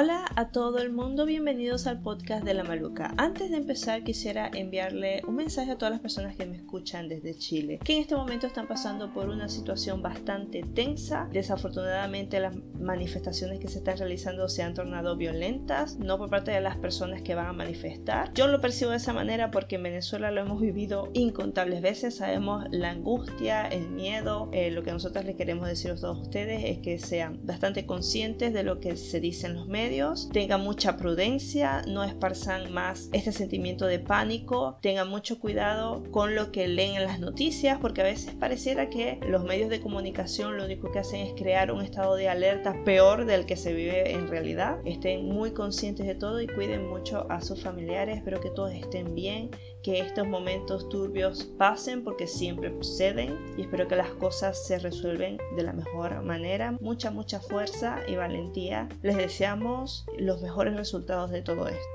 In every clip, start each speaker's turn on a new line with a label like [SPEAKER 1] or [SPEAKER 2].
[SPEAKER 1] Hola a todo el mundo, bienvenidos al podcast de La Maluca. Antes de empezar quisiera enviarle un mensaje a todas las personas que me escuchan desde Chile, que en este momento están pasando por una situación bastante tensa. Desafortunadamente las manifestaciones que se están realizando se han tornado violentas, no por parte de las personas que van a manifestar. Yo lo percibo de esa manera porque en Venezuela lo hemos vivido incontables veces, sabemos la angustia, el miedo. Eh, lo que nosotros les queremos decir a ustedes es que sean bastante conscientes de lo que se dice en los medios tengan mucha prudencia, no esparzan más este sentimiento de pánico, tengan mucho cuidado con lo que leen en las noticias, porque a veces pareciera que los medios de comunicación lo único que hacen es crear un estado de alerta peor del que se vive en realidad. Estén muy conscientes de todo y cuiden mucho a sus familiares, espero que todos estén bien, que estos momentos turbios pasen porque siempre suceden y espero que las cosas se resuelven de la mejor manera. Mucha, mucha fuerza y valentía. Les deseamos los mejores resultados de todo esto.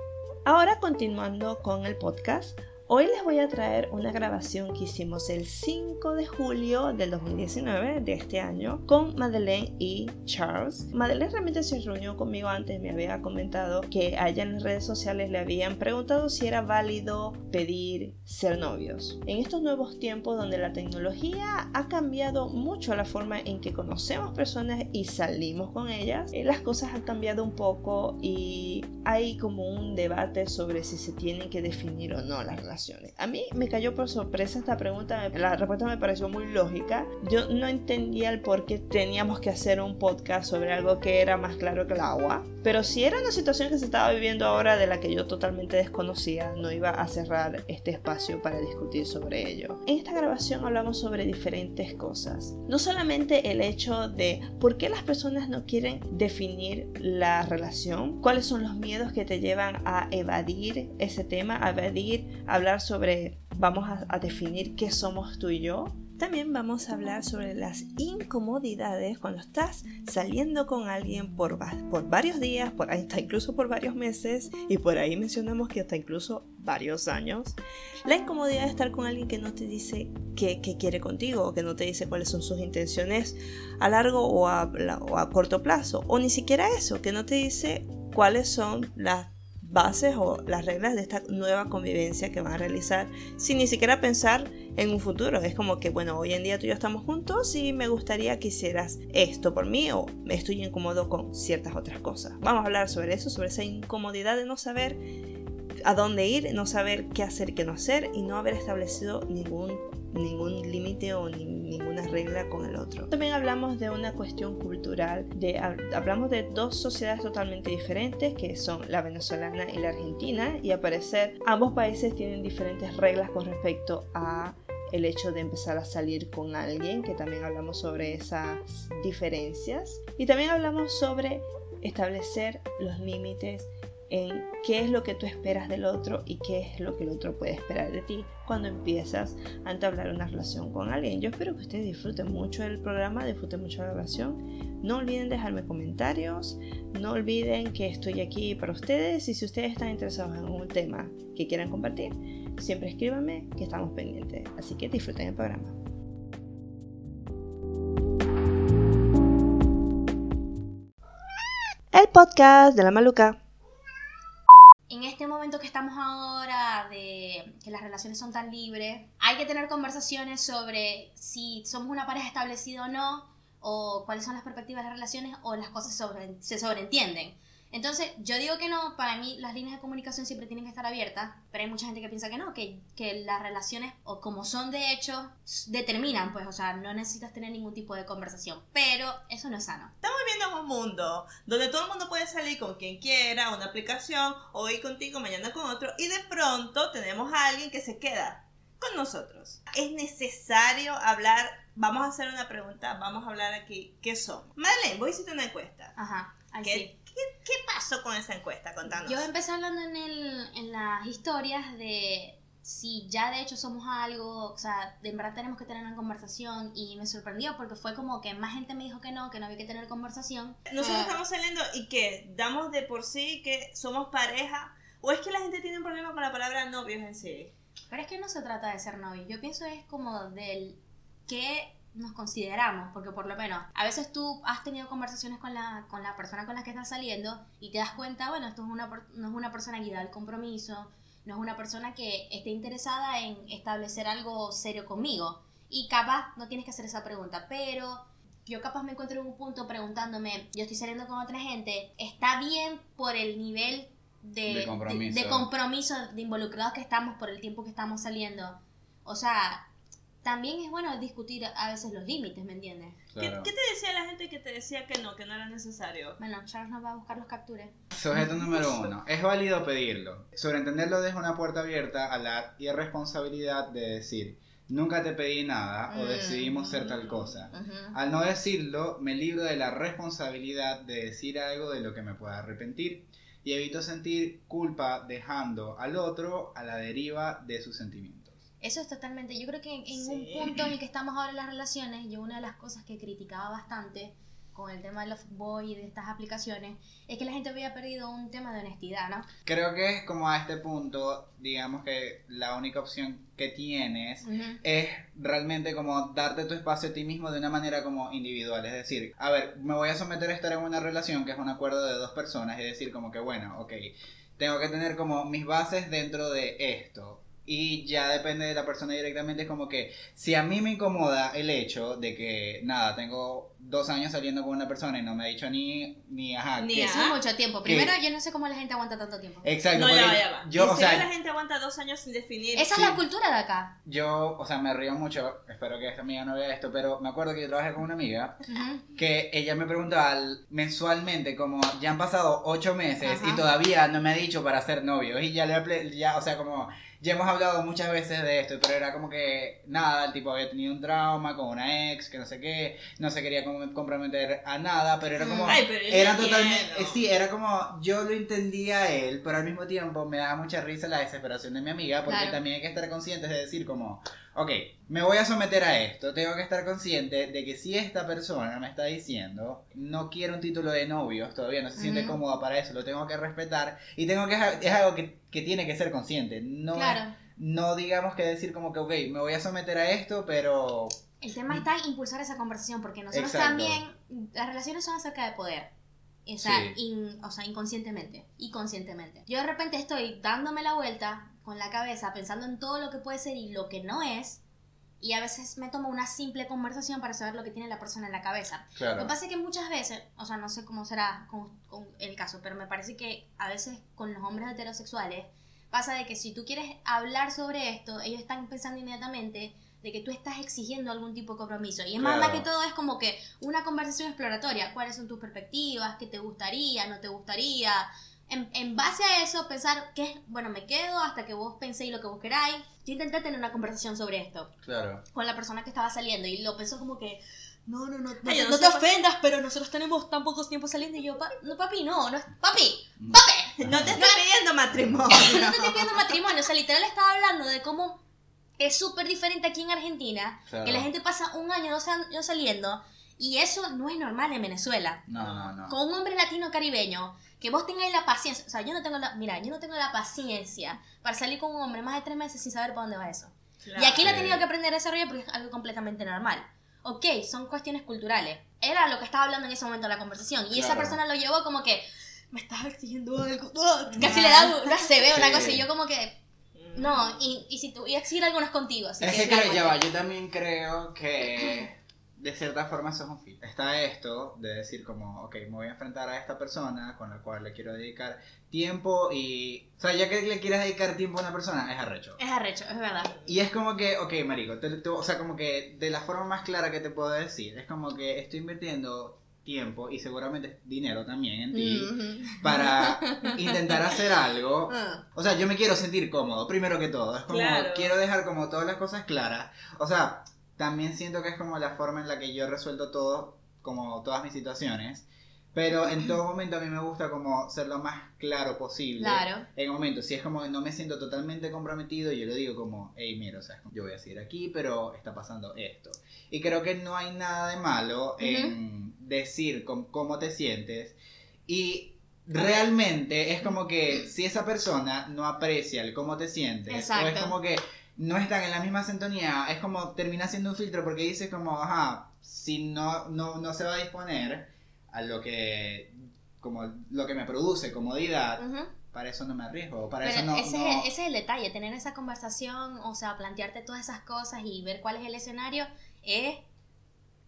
[SPEAKER 1] Ahora continuando con el podcast, Hoy les voy a traer una grabación que hicimos el 5 de julio del 2019 de este año con Madeleine y Charles. Madeleine realmente se reunió conmigo antes, me había comentado que allá en las redes sociales le habían preguntado si era válido pedir ser novios. En estos nuevos tiempos donde la tecnología ha cambiado mucho la forma en que conocemos personas y salimos con ellas, eh, las cosas han cambiado un poco y hay como un debate sobre si se tienen que definir o no las relaciones a mí me cayó por sorpresa esta pregunta, la respuesta me pareció muy lógica. Yo no entendía el por qué teníamos que hacer un podcast sobre algo que era más claro que el agua, pero si era una situación que se estaba viviendo ahora de la que yo totalmente desconocía, no iba a cerrar este espacio para discutir sobre ello. En esta grabación hablamos sobre diferentes cosas, no solamente el hecho de por qué las personas no quieren definir la relación, cuáles son los miedos que te llevan a evadir ese tema, a evadir, a hablar sobre, vamos a, definir qué somos tú y yo. También vamos a hablar sobre las incomodidades cuando estás saliendo con alguien por, por varios días, por, hasta incluso por varios meses, y por ahí mencionamos que hasta incluso varios años. La incomodidad de estar con alguien que no te dice qué, quiere contigo, o que no te dice cuáles son sus intenciones a largo o a, o a corto plazo, o ni siquiera eso, que no te dice cuáles son las bases o las reglas de esta nueva convivencia que van a realizar sin ni siquiera pensar en un futuro. Es como que, bueno, hoy en día tú y yo estamos juntos y me gustaría que hicieras esto por mí o me estoy incómodo con ciertas otras cosas. Vamos a hablar sobre eso, sobre esa incomodidad de no saber a dónde ir, no saber qué hacer qué no hacer y no haber establecido ningún ningún límite o ninguna regla con el otro. También hablamos de una cuestión cultural, de, hablamos de dos sociedades totalmente diferentes que son la venezolana y la argentina y a parecer ambos países tienen diferentes reglas con respecto a el hecho de empezar a salir con alguien, que también hablamos sobre esas diferencias. Y también hablamos sobre establecer los límites en qué es lo que tú esperas del otro y qué es lo que el otro puede esperar de ti cuando empiezas a entablar una relación con alguien. Yo espero que ustedes disfruten mucho del programa, disfruten mucho la grabación. No olviden dejarme comentarios, no olviden que estoy aquí para ustedes y si ustedes están interesados en un tema que quieran compartir, siempre escríbanme que estamos pendientes. Así que disfruten el programa. El podcast de la maluca
[SPEAKER 2] momento que estamos ahora de que las relaciones son tan libres, hay que tener conversaciones sobre si somos una pareja establecida o no, o cuáles son las perspectivas de las relaciones, o las cosas se sobreentienden. Entonces, yo digo que no, para mí las líneas de comunicación siempre tienen que estar abiertas, pero hay mucha gente que piensa que no, que, que las relaciones, o como son de hecho, determinan, pues, o sea, no necesitas tener ningún tipo de conversación, pero eso no es sano.
[SPEAKER 1] Estamos viviendo en un mundo donde todo el mundo puede salir con quien quiera, una aplicación, hoy contigo, mañana con otro, y de pronto tenemos a alguien que se queda con nosotros. Es necesario hablar, vamos a hacer una pregunta, vamos a hablar aquí, ¿qué somos? Madeleine, vos hiciste una encuesta.
[SPEAKER 2] Ajá.
[SPEAKER 1] ¿Qué, ¿Qué, pasó con esa encuesta? Contanos.
[SPEAKER 2] Yo empecé hablando en, el, en las historias de si ya de hecho somos algo, o sea, de verdad tenemos que tener una conversación y me sorprendió porque fue como que más gente me dijo que no, que no había que tener conversación.
[SPEAKER 1] Nosotros ah. estamos saliendo y que damos de por sí que somos pareja o es que la gente tiene un problema con la palabra novios en sí.
[SPEAKER 2] Pero es que no se trata de ser novio, yo pienso es como del que nos consideramos, porque por lo menos a veces tú has tenido conversaciones con la, con la persona con la que estás saliendo y te das cuenta, bueno, esto es una, no es una persona guiada al compromiso, no es una persona que esté interesada en establecer algo serio conmigo. Y capaz no tienes que hacer esa pregunta, pero yo capaz me encuentro en un punto preguntándome, yo estoy saliendo con otra gente, ¿está bien por el nivel de,
[SPEAKER 3] De compromiso.
[SPEAKER 2] de, de compromiso, de involucrados que estamos por el tiempo que estamos saliendo? O sea, también es bueno discutir a veces los límites, ¿me entiendes?
[SPEAKER 1] ¿Qué,
[SPEAKER 3] Claro.
[SPEAKER 1] qué te decía la gente que te decía que no, que no era necesario?
[SPEAKER 2] Bueno, Charles nos va a buscar los capturas.
[SPEAKER 3] Sujeto número uno. Es válido pedirlo. Sobreentenderlo deja una puerta abierta a la irresponsabilidad de decir, nunca te pedí nada o
[SPEAKER 2] Mm.
[SPEAKER 3] decidimos ser tal cosa.
[SPEAKER 2] Ujú.
[SPEAKER 3] Al no decirlo, me libro de la responsabilidad de decir algo de lo que me pueda arrepentir y evito sentir culpa dejando al otro a la deriva de sus sentimientos.
[SPEAKER 2] Eso es totalmente. Yo creo que en, en
[SPEAKER 1] Sí.
[SPEAKER 2] un punto en el que estamos ahora en las relaciones, yo una de las cosas que criticaba bastante con el tema de los boy y de estas aplicaciones es que la gente había perdido un tema de honestidad, ¿no?
[SPEAKER 3] Creo que es como a este punto, digamos que la única opción que tienes es realmente como darte tu espacio a ti mismo de una manera como individual. Es decir, a ver, me voy a someter a estar en una relación que es un acuerdo de dos personas. Es decir, como que bueno, ok, tengo que tener como mis bases dentro de esto. Y ya depende de la persona directamente. Es como que si a mí me incomoda el hecho de que, nada, tengo dos años saliendo con una persona y no me ha dicho ni, ni ajá,
[SPEAKER 1] Ni
[SPEAKER 3] que-
[SPEAKER 2] Eso
[SPEAKER 1] Ajá.
[SPEAKER 2] es mucho tiempo.
[SPEAKER 3] ¿Qué?
[SPEAKER 2] Primero, yo no sé cómo la gente aguanta tanto tiempo.
[SPEAKER 3] Exacto.
[SPEAKER 1] No, ya va, ya va.
[SPEAKER 3] Yo,
[SPEAKER 1] ¿En
[SPEAKER 3] o sea,
[SPEAKER 1] la gente aguanta dos años sin definir?
[SPEAKER 2] Esa
[SPEAKER 3] sí.
[SPEAKER 2] es la cultura de acá.
[SPEAKER 3] Yo, o sea, me río mucho, espero que esta amiga no vea esto, pero me acuerdo que yo trabajé con una amiga que ella me preguntaba al- mensualmente, como ya han pasado ocho meses y todavía no me ha dicho para ser novios y ya le ya, o sea, como ya hemos hablado muchas veces de esto, pero era como que nada, el tipo había tenido un trauma con una ex, que no sé qué, no se quería com- comprometer a nada, pero era como,
[SPEAKER 1] Ay, pero
[SPEAKER 3] era totalmente, eh, sí, era como, yo lo entendía a él, pero al mismo tiempo me daba mucha risa la desesperación de mi amiga, porque
[SPEAKER 2] Claro.
[SPEAKER 3] también hay que estar conscientes de decir como, ok, me voy a someter a esto, tengo que estar consciente de que si esta persona me está diciendo, no quiere un título de novios, todavía no se siente cómoda para eso, lo tengo que respetar, y tengo que, es algo que, que tiene que ser consciente, no,
[SPEAKER 2] Claro.
[SPEAKER 3] no digamos que decir como que, ok, me voy a someter a esto, pero...
[SPEAKER 2] El tema está en impulsar esa conversación, porque nosotros
[SPEAKER 3] Exacto.
[SPEAKER 2] también, las relaciones son acerca de poder. O sea,
[SPEAKER 3] Sí.
[SPEAKER 2] in- o sea, inconscientemente y conscientemente. Yo de repente estoy dándome la vuelta con la cabeza, pensando en todo lo que puede ser y lo que no es, y a veces me tomo una simple conversación para saber lo que tiene la persona en la cabeza. Lo
[SPEAKER 3] Claro.
[SPEAKER 2] que pasa es que muchas veces, o sea, no sé cómo será con, con el caso, pero me parece que a veces con los hombres heterosexuales pasa de que si tú quieres hablar sobre esto, ellos están pensando inmediatamente de que tú estás exigiendo algún tipo de compromiso. Y es más,
[SPEAKER 3] Claro.
[SPEAKER 2] más que todo es como que una conversación exploratoria. ¿Cuáles son tus perspectivas? ¿Qué te gustaría? ¿No te gustaría? En, en base a eso, pensar que es, bueno, me quedo hasta que vos penséis lo que vos queráis. Yo intenté tener una conversación sobre esto
[SPEAKER 3] Claro.
[SPEAKER 2] con la persona que estaba saliendo y lo pensó como que no, no, no, no,
[SPEAKER 1] Ay, no
[SPEAKER 2] te ofendas, pero nosotros tenemos tan poco tiempo saliendo y yo, "Pa- no, papi, no, no, es- papi,
[SPEAKER 1] No te estoy pidiendo matrimonio.
[SPEAKER 2] no te estoy pidiendo matrimonio, o sea, literal estaba hablando de cómo es súper diferente aquí en Argentina,
[SPEAKER 3] Claro.
[SPEAKER 2] que la gente pasa un año, dos años saliendo y eso no es normal en Venezuela.
[SPEAKER 3] No, no, no.
[SPEAKER 2] Con un hombre latino caribeño, que vos tengáis la paciencia, o sea, yo no tengo la, mira, yo no tengo la paciencia para salir con un hombre más de tres meses sin saber para dónde va eso. Y aquí lo he tenido que aprender a desarrollar porque es algo completamente normal. Ok, son cuestiones culturales. Era lo que estaba hablando en ese momento de la conversación. Y esa persona lo llevó como que, me estás exigiendo algo. ah", Casi le da una CB, una
[SPEAKER 3] Sí.
[SPEAKER 2] cosa. Y yo como que, no, y, y si te voy a exigir algo no es contigo. Así
[SPEAKER 3] Es
[SPEAKER 2] que
[SPEAKER 3] que creo, ya va, yo también creo que de cierta forma eso es un fit. Está esto de decir como, ok, me voy a enfrentar a esta persona con la cual le quiero dedicar tiempo y... O sea, ya que le quieres dedicar tiempo a una persona, es arrecho.
[SPEAKER 2] Es arrecho, es verdad.
[SPEAKER 3] Y es como que, ok, marico, te- te- o sea, como que de la forma más clara que te puedo decir, es como que estoy invirtiendo tiempo y seguramente dinero también en ti para intentar hacer algo
[SPEAKER 2] Ah.
[SPEAKER 3] o sea, yo me quiero sentir cómodo, primero que todo. Es como,
[SPEAKER 1] Claro.
[SPEAKER 3] quiero dejar como todas las cosas claras. O sea, también siento que es como la forma en la que yo resuelto todo, como todas mis situaciones. Pero en todo momento a mí me gusta como ser lo más claro posible.
[SPEAKER 2] Claro.
[SPEAKER 3] En momento, si es como que no me siento totalmente comprometido, yo le digo como, hey, mira, o sea, yo voy a seguir aquí, pero está pasando esto. Y creo que no hay nada de malo en decir com- cómo te sientes. Y realmente es como que si esa persona no aprecia el cómo te sientes, o es
[SPEAKER 2] Exacto.
[SPEAKER 3] como que no están en la misma sintonía, es como termina siendo un filtro porque dices como, ajá, si no, no, no se va a disponer a lo que, como lo que me produce comodidad, para eso no me arriesgo, para eso no
[SPEAKER 2] ese, Es, ese es el detalle, tener esa conversación, o sea, plantearte todas esas cosas y ver cuál es el escenario, es,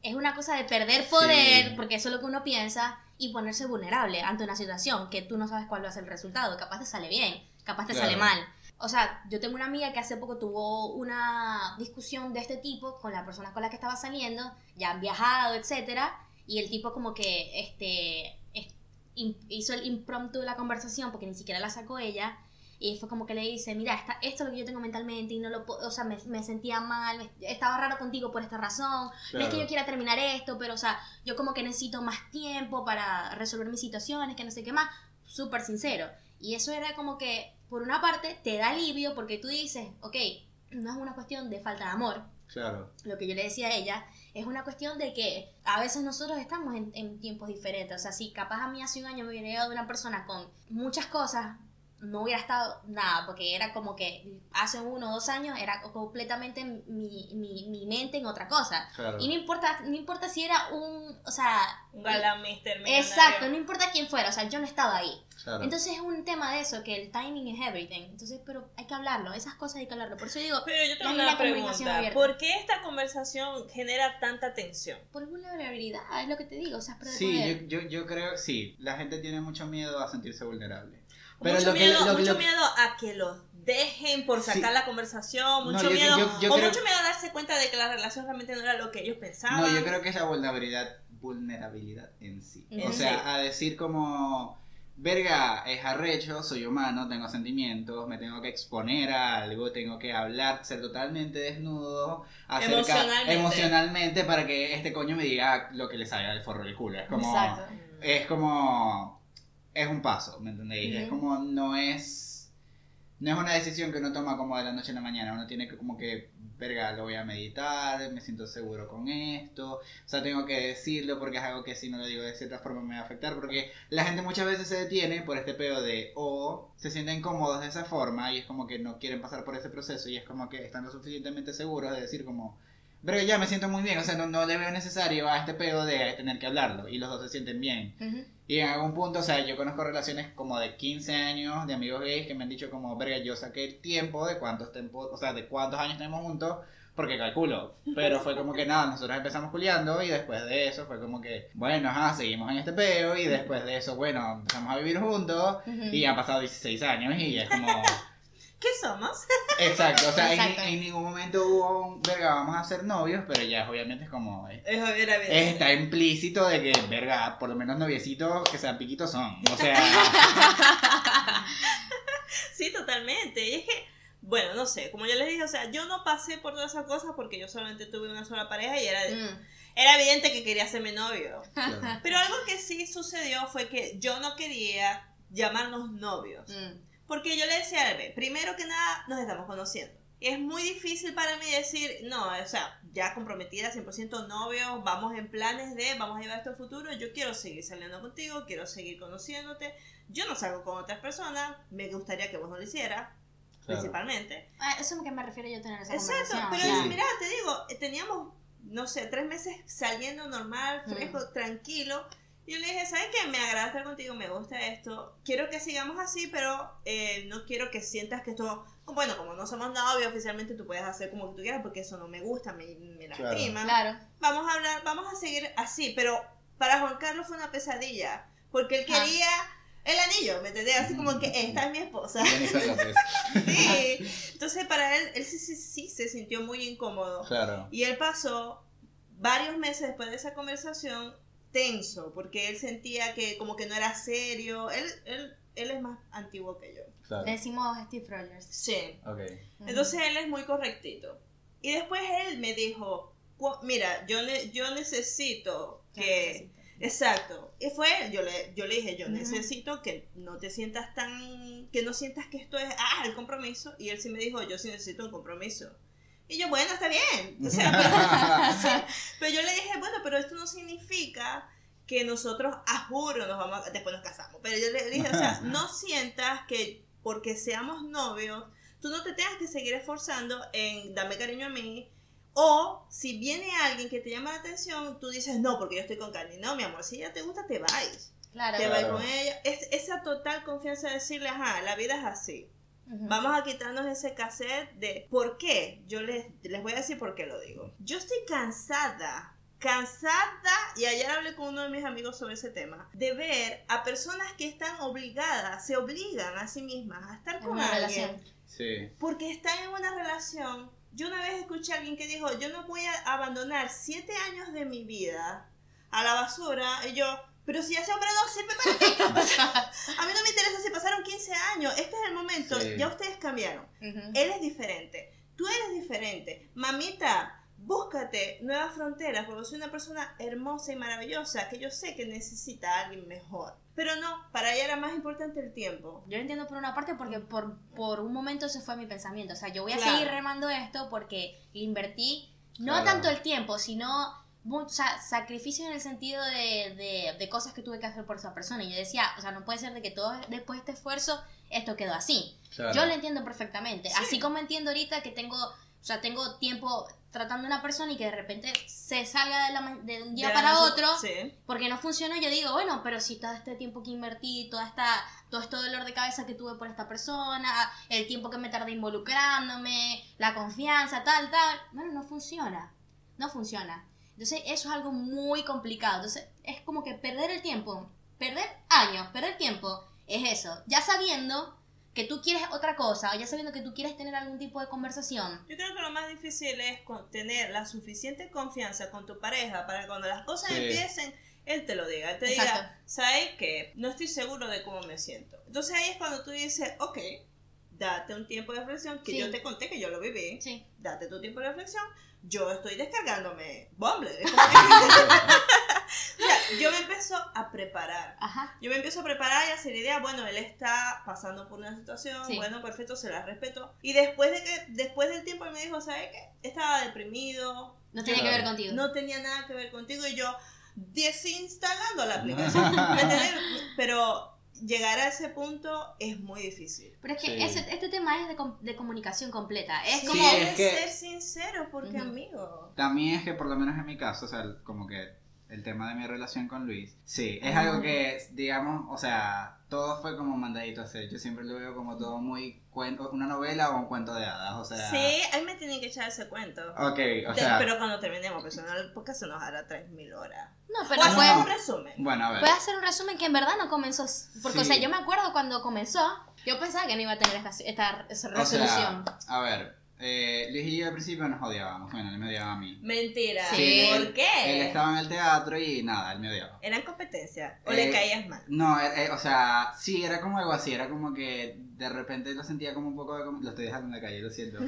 [SPEAKER 2] es una cosa de perder poder, porque eso es lo que uno piensa, y ponerse vulnerable ante una situación que tú no sabes cuál va a ser el resultado, capaz te sale bien, capaz te sale mal. O sea, yo tengo una amiga que hace poco tuvo una discusión de este tipo con la persona con la que estaba saliendo, ya han viajado, etcétera, y el tipo como que este hizo el impromptu de la conversación porque ni siquiera la sacó ella y fue como que le dice, mira, esta, esto es lo que yo tengo mentalmente y no lo puedo, o sea, me, sentía mal, estaba raro contigo por esta razón, no es que yo quiera terminar esto, pero o sea, yo como que necesito más tiempo para resolver mis situaciones, que no sé qué más, súper sincero. Y eso era como que, por una parte, te da alivio porque tú dices, ok, no es una cuestión de falta de amor.
[SPEAKER 3] Claro.
[SPEAKER 2] Lo que yo le decía a ella, es una cuestión de que a veces nosotros estamos en, tiempos diferentes. O sea, si capaz a mí hace un año me hubiera llegado una persona con muchas cosas, no hubiera estado nada, porque era como que hace uno o dos años era completamente mi, mi, mi mente en otra cosa. Y no importa, no importa si era un, o sea...
[SPEAKER 1] Un galán mister
[SPEAKER 2] Exacto, no importa quién fuera, o sea, yo no estaba ahí. Entonces es un tema de eso, que el timing es everything. Entonces, pero hay que hablarlo, esas cosas hay que hablarlo. Por eso digo,
[SPEAKER 1] pero yo tengo una pregunta, ¿por qué esta conversación genera tanta tensión?
[SPEAKER 2] Por vulnerabilidad, es lo que te digo, o sea,
[SPEAKER 3] Sí, yo, yo, yo creo, sí, la gente tiene mucho miedo a sentirse vulnerable
[SPEAKER 1] mucho, miedo, mucho miedo a que los dejen por sacar la conversación, mucho miedo, o mucho miedo a darse cuenta de que la relación realmente no era lo que ellos pensaban.
[SPEAKER 3] No, yo creo que es la vulnerabilidad, vulnerabilidad en sí. O sea, a decir como, verga, es arrecho, soy humano, tengo sentimientos, me tengo que exponer a algo, tengo que hablar, ser totalmente desnudo, acerca, emocionalmente. emocionalmente para que este coño me diga lo que le salga del forro del culo. Es como, Exacto. es como es un paso, ¿me entendéis? Es como, no es... No es una decisión que uno toma como de la noche a la mañana, uno tiene que como que, verga, lo voy a meditar, me siento seguro con esto, o sea, tengo que decirlo porque es algo que si no lo digo de cierta forma me va a afectar, porque la gente muchas veces se detiene por este pedo de, o se sienten cómodos de esa forma y es como que no quieren pasar por ese proceso y es como que están lo suficientemente seguros de decir como, pero ya me siento muy bien, o sea, no, no le veo necesario a este pedo de tener que hablarlo y los dos se sienten bien. Y en algún punto, o sea, yo conozco relaciones como de 15 años de amigos gays que me han dicho como, verga, yo saqué el tiempo de cuántos tiempos, o sea, de cuántos años tenemos juntos, porque calculo. Pero fue como que nada, nosotros empezamos culiando y después de eso fue como que, bueno, ajá, seguimos en este peo y después de eso, bueno, empezamos a vivir juntos y han pasado 16 años y es como...
[SPEAKER 1] ¿Qué somos?
[SPEAKER 3] Exacto, o sea, En, ningún momento hubo un, verga, vamos a ser novios, pero ya obviamente es como...
[SPEAKER 1] Es, está
[SPEAKER 3] implícito de que, verga, por lo menos noviecitos que sean piquitos son. O sea...
[SPEAKER 1] sí, totalmente. Y es que, bueno, no sé, como yo les dije, o sea, yo no pasé por todas esas cosas porque yo solamente tuve una sola pareja y era... Mm. Era evidente que quería ser mi novio. Pero algo que sí sucedió fue que yo no quería llamarnos novios. Mm. Porque yo le decía a Albe, primero que nada, nos estamos conociendo. Es muy difícil para mí decir, no, o sea, ya comprometida, 100% novio, vamos en planes de, vamos a llevar esto al futuro, yo quiero seguir saliendo contigo, quiero seguir conociéndote. Yo no salgo con otras personas, me gustaría que vos no lo hicieras, principalmente.
[SPEAKER 2] Ah, eso es lo que me refiero yo tener esa
[SPEAKER 1] Exacto, pero mira, te digo, teníamos, no sé, tres meses saliendo normal, fresco, mm. tranquilo yo le dije, ¿sabes qué? Me agrada estar contigo, me gusta esto. Quiero que sigamos así, pero eh, no quiero que sientas que esto... Bueno, como no somos novios, oficialmente tú puedes hacer como tú quieras, porque eso no me gusta, me, me lastima.
[SPEAKER 2] Claro.
[SPEAKER 1] Vamos a hablar, vamos a seguir así, pero para Juan Carlos fue una pesadilla, porque él quería... El anillo, ¿me entendés? Así como que esta es mi esposa. sí. Entonces para él, él sí, sí, sí se sintió muy incómodo.
[SPEAKER 3] Claro.
[SPEAKER 1] Y él pasó varios meses después de esa conversación tenso, porque él sentía que como que no era serio. Él, él, él es más antiguo que yo.
[SPEAKER 2] Le decimos Steve Rogers.
[SPEAKER 1] Sí. Entonces él es muy correctito. Y después él me dijo, mira, yo, yo necesito que... Exacto. Y fue, yo le, yo le dije, yo necesito que no te sientas tan, que no sientas que esto es, ah, el compromiso. Y él sí me dijo, yo sí necesito un compromiso. Y yo, bueno, está bien. pero, yo le dije, bueno, pero esto no significa que nosotros, a juro, nos vamos después nos casamos. Pero yo le dije, o sea, no sientas que porque seamos novios, tú no te tengas que seguir esforzando en darme cariño a mí. O si viene alguien que te llama la atención, tú dices, no, porque yo estoy con Candy. No, mi amor, si ella te gusta, te vais.
[SPEAKER 2] Claro.
[SPEAKER 1] Te vas
[SPEAKER 3] Claro.
[SPEAKER 1] con ella. Es, esa total confianza de decirle, ajá, la vida es así. Vamos a quitarnos ese cassette de por qué. Yo les, les voy a decir por qué lo digo. Yo estoy cansada, cansada, y ayer hablé con uno de mis amigos sobre ese tema, de ver a personas que están obligadas, se obligan a sí mismas a estar con
[SPEAKER 2] una
[SPEAKER 1] alguien
[SPEAKER 2] relación.
[SPEAKER 3] Sí.
[SPEAKER 1] porque están en una relación. Yo una vez escuché a alguien que dijo, yo no voy a abandonar siete años de mi vida a la basura. Y yo, pero si ese hombre no sirve para ti. O sea, a mí no me interesa si pasaron 15 años. Este es el momento.
[SPEAKER 3] Sí.
[SPEAKER 1] Ya ustedes cambiaron. Él es diferente. Tú eres diferente. Mamita, búscate nuevas fronteras porque soy una persona hermosa y maravillosa que yo sé que necesita a alguien mejor. Pero no, para ella era más importante el tiempo.
[SPEAKER 2] Yo lo entiendo por una parte porque por, por un momento ese fue mi pensamiento. O sea, yo voy a
[SPEAKER 1] Claro.
[SPEAKER 2] seguir remando esto porque le invertí no
[SPEAKER 3] Claro.
[SPEAKER 2] tanto el tiempo, sino mu- sa- sacrificio en el sentido de, de, de cosas que tuve que hacer por esa persona. Y yo decía, o sea, no puede ser de que todo después de este esfuerzo esto quedó así.
[SPEAKER 3] Claro.
[SPEAKER 2] Yo lo entiendo perfectamente.
[SPEAKER 1] Sí.
[SPEAKER 2] Así como entiendo ahorita que tengo, o sea, tengo tiempo tratando a una persona y que de repente se salga de, la de un día para
[SPEAKER 1] no-
[SPEAKER 2] otro
[SPEAKER 1] Sí.
[SPEAKER 2] porque no funcionó, yo digo, bueno, pero si todo este tiempo que invertí, toda esta, todo este dolor de cabeza que tuve por esta persona, el tiempo que me tardé involucrándome, la confianza, tal, tal, bueno, no funciona, no funciona. Entonces eso es algo muy complicado, entonces es como que perder el tiempo, perder años, perder tiempo, es eso, ya sabiendo que tú quieres otra cosa, o ya sabiendo que tú quieres tener algún tipo de conversación.
[SPEAKER 1] Yo creo que lo más difícil es con- tener la suficiente confianza con tu pareja para que cuando las cosas
[SPEAKER 3] Sí.
[SPEAKER 1] empiecen, él te lo diga. Él te
[SPEAKER 2] Exacto.
[SPEAKER 1] diga, ¿sabes qué? No estoy seguro de cómo me siento. Entonces ahí es cuando tú dices, ok, date un tiempo de reflexión, que
[SPEAKER 2] Sí.
[SPEAKER 1] yo te conté que yo lo viví.
[SPEAKER 2] Sí.
[SPEAKER 1] Date tu tiempo de reflexión. Yo estoy descargándome Bumble. es como que- o sea, yo me empiezo a preparar.
[SPEAKER 2] Ajá.
[SPEAKER 1] Yo me empiezo a preparar y a hacer la idea, bueno, él está pasando por una situación,
[SPEAKER 2] Sí.
[SPEAKER 1] bueno, perfecto, se la respeto. Y después de que después del tiempo él me dijo, ¿sabes qué? Estaba deprimido,
[SPEAKER 2] No tiene
[SPEAKER 3] Claro.
[SPEAKER 2] que ver contigo.
[SPEAKER 1] no tenía nada que ver contigo y yo desinstalando la aplicación. Pero llegar a ese punto es muy difícil.
[SPEAKER 2] Pero es que
[SPEAKER 3] Sí.
[SPEAKER 2] ese- este tema es de, com- de comunicación completa. Es
[SPEAKER 1] Sí,
[SPEAKER 2] como...
[SPEAKER 3] es
[SPEAKER 1] que ser sincero, porque amigo.
[SPEAKER 3] También es que por lo menos en mi caso, o sea, como que el tema de mi relación con Luis, sí, es algo que, digamos, o sea, todo fue como mandadito a hacer. Yo siempre lo veo como todo muy cuento, una novela o un cuento de hadas, o sea.
[SPEAKER 1] Sí, ahí me tienen que echar ese cuento.
[SPEAKER 3] Ok, o sea.
[SPEAKER 1] pero cuando terminemos, porque se nos hará 3.000 horas.
[SPEAKER 2] No,
[SPEAKER 1] O
[SPEAKER 2] pero
[SPEAKER 1] hacer
[SPEAKER 2] fue...
[SPEAKER 1] un resumen.
[SPEAKER 3] Bueno, a ver.
[SPEAKER 2] Puede hacer un resumen que en verdad no comenzó. Porque, o
[SPEAKER 3] Sí.
[SPEAKER 2] sea, yo me acuerdo cuando comenzó, yo pensaba que no iba a tener esta, esta esa
[SPEAKER 3] O
[SPEAKER 2] resolución.
[SPEAKER 3] sea, a ver, eh, Luis y yo al principio nos odiábamos. Bueno, él me odiaba a mí.
[SPEAKER 1] Mentira.
[SPEAKER 2] Sí.
[SPEAKER 1] ¿Por
[SPEAKER 3] Él
[SPEAKER 1] qué?
[SPEAKER 3] estaba en el teatro y nada, él me odiaba.
[SPEAKER 1] ¿Eran competencia? ¿O
[SPEAKER 3] Eh,
[SPEAKER 1] le caías mal?
[SPEAKER 3] No, eh, eh, o sea, sí, era como algo así, era como que de repente lo sentía como un poco de... Lo estoy dejando en la calle, lo siento. Eh,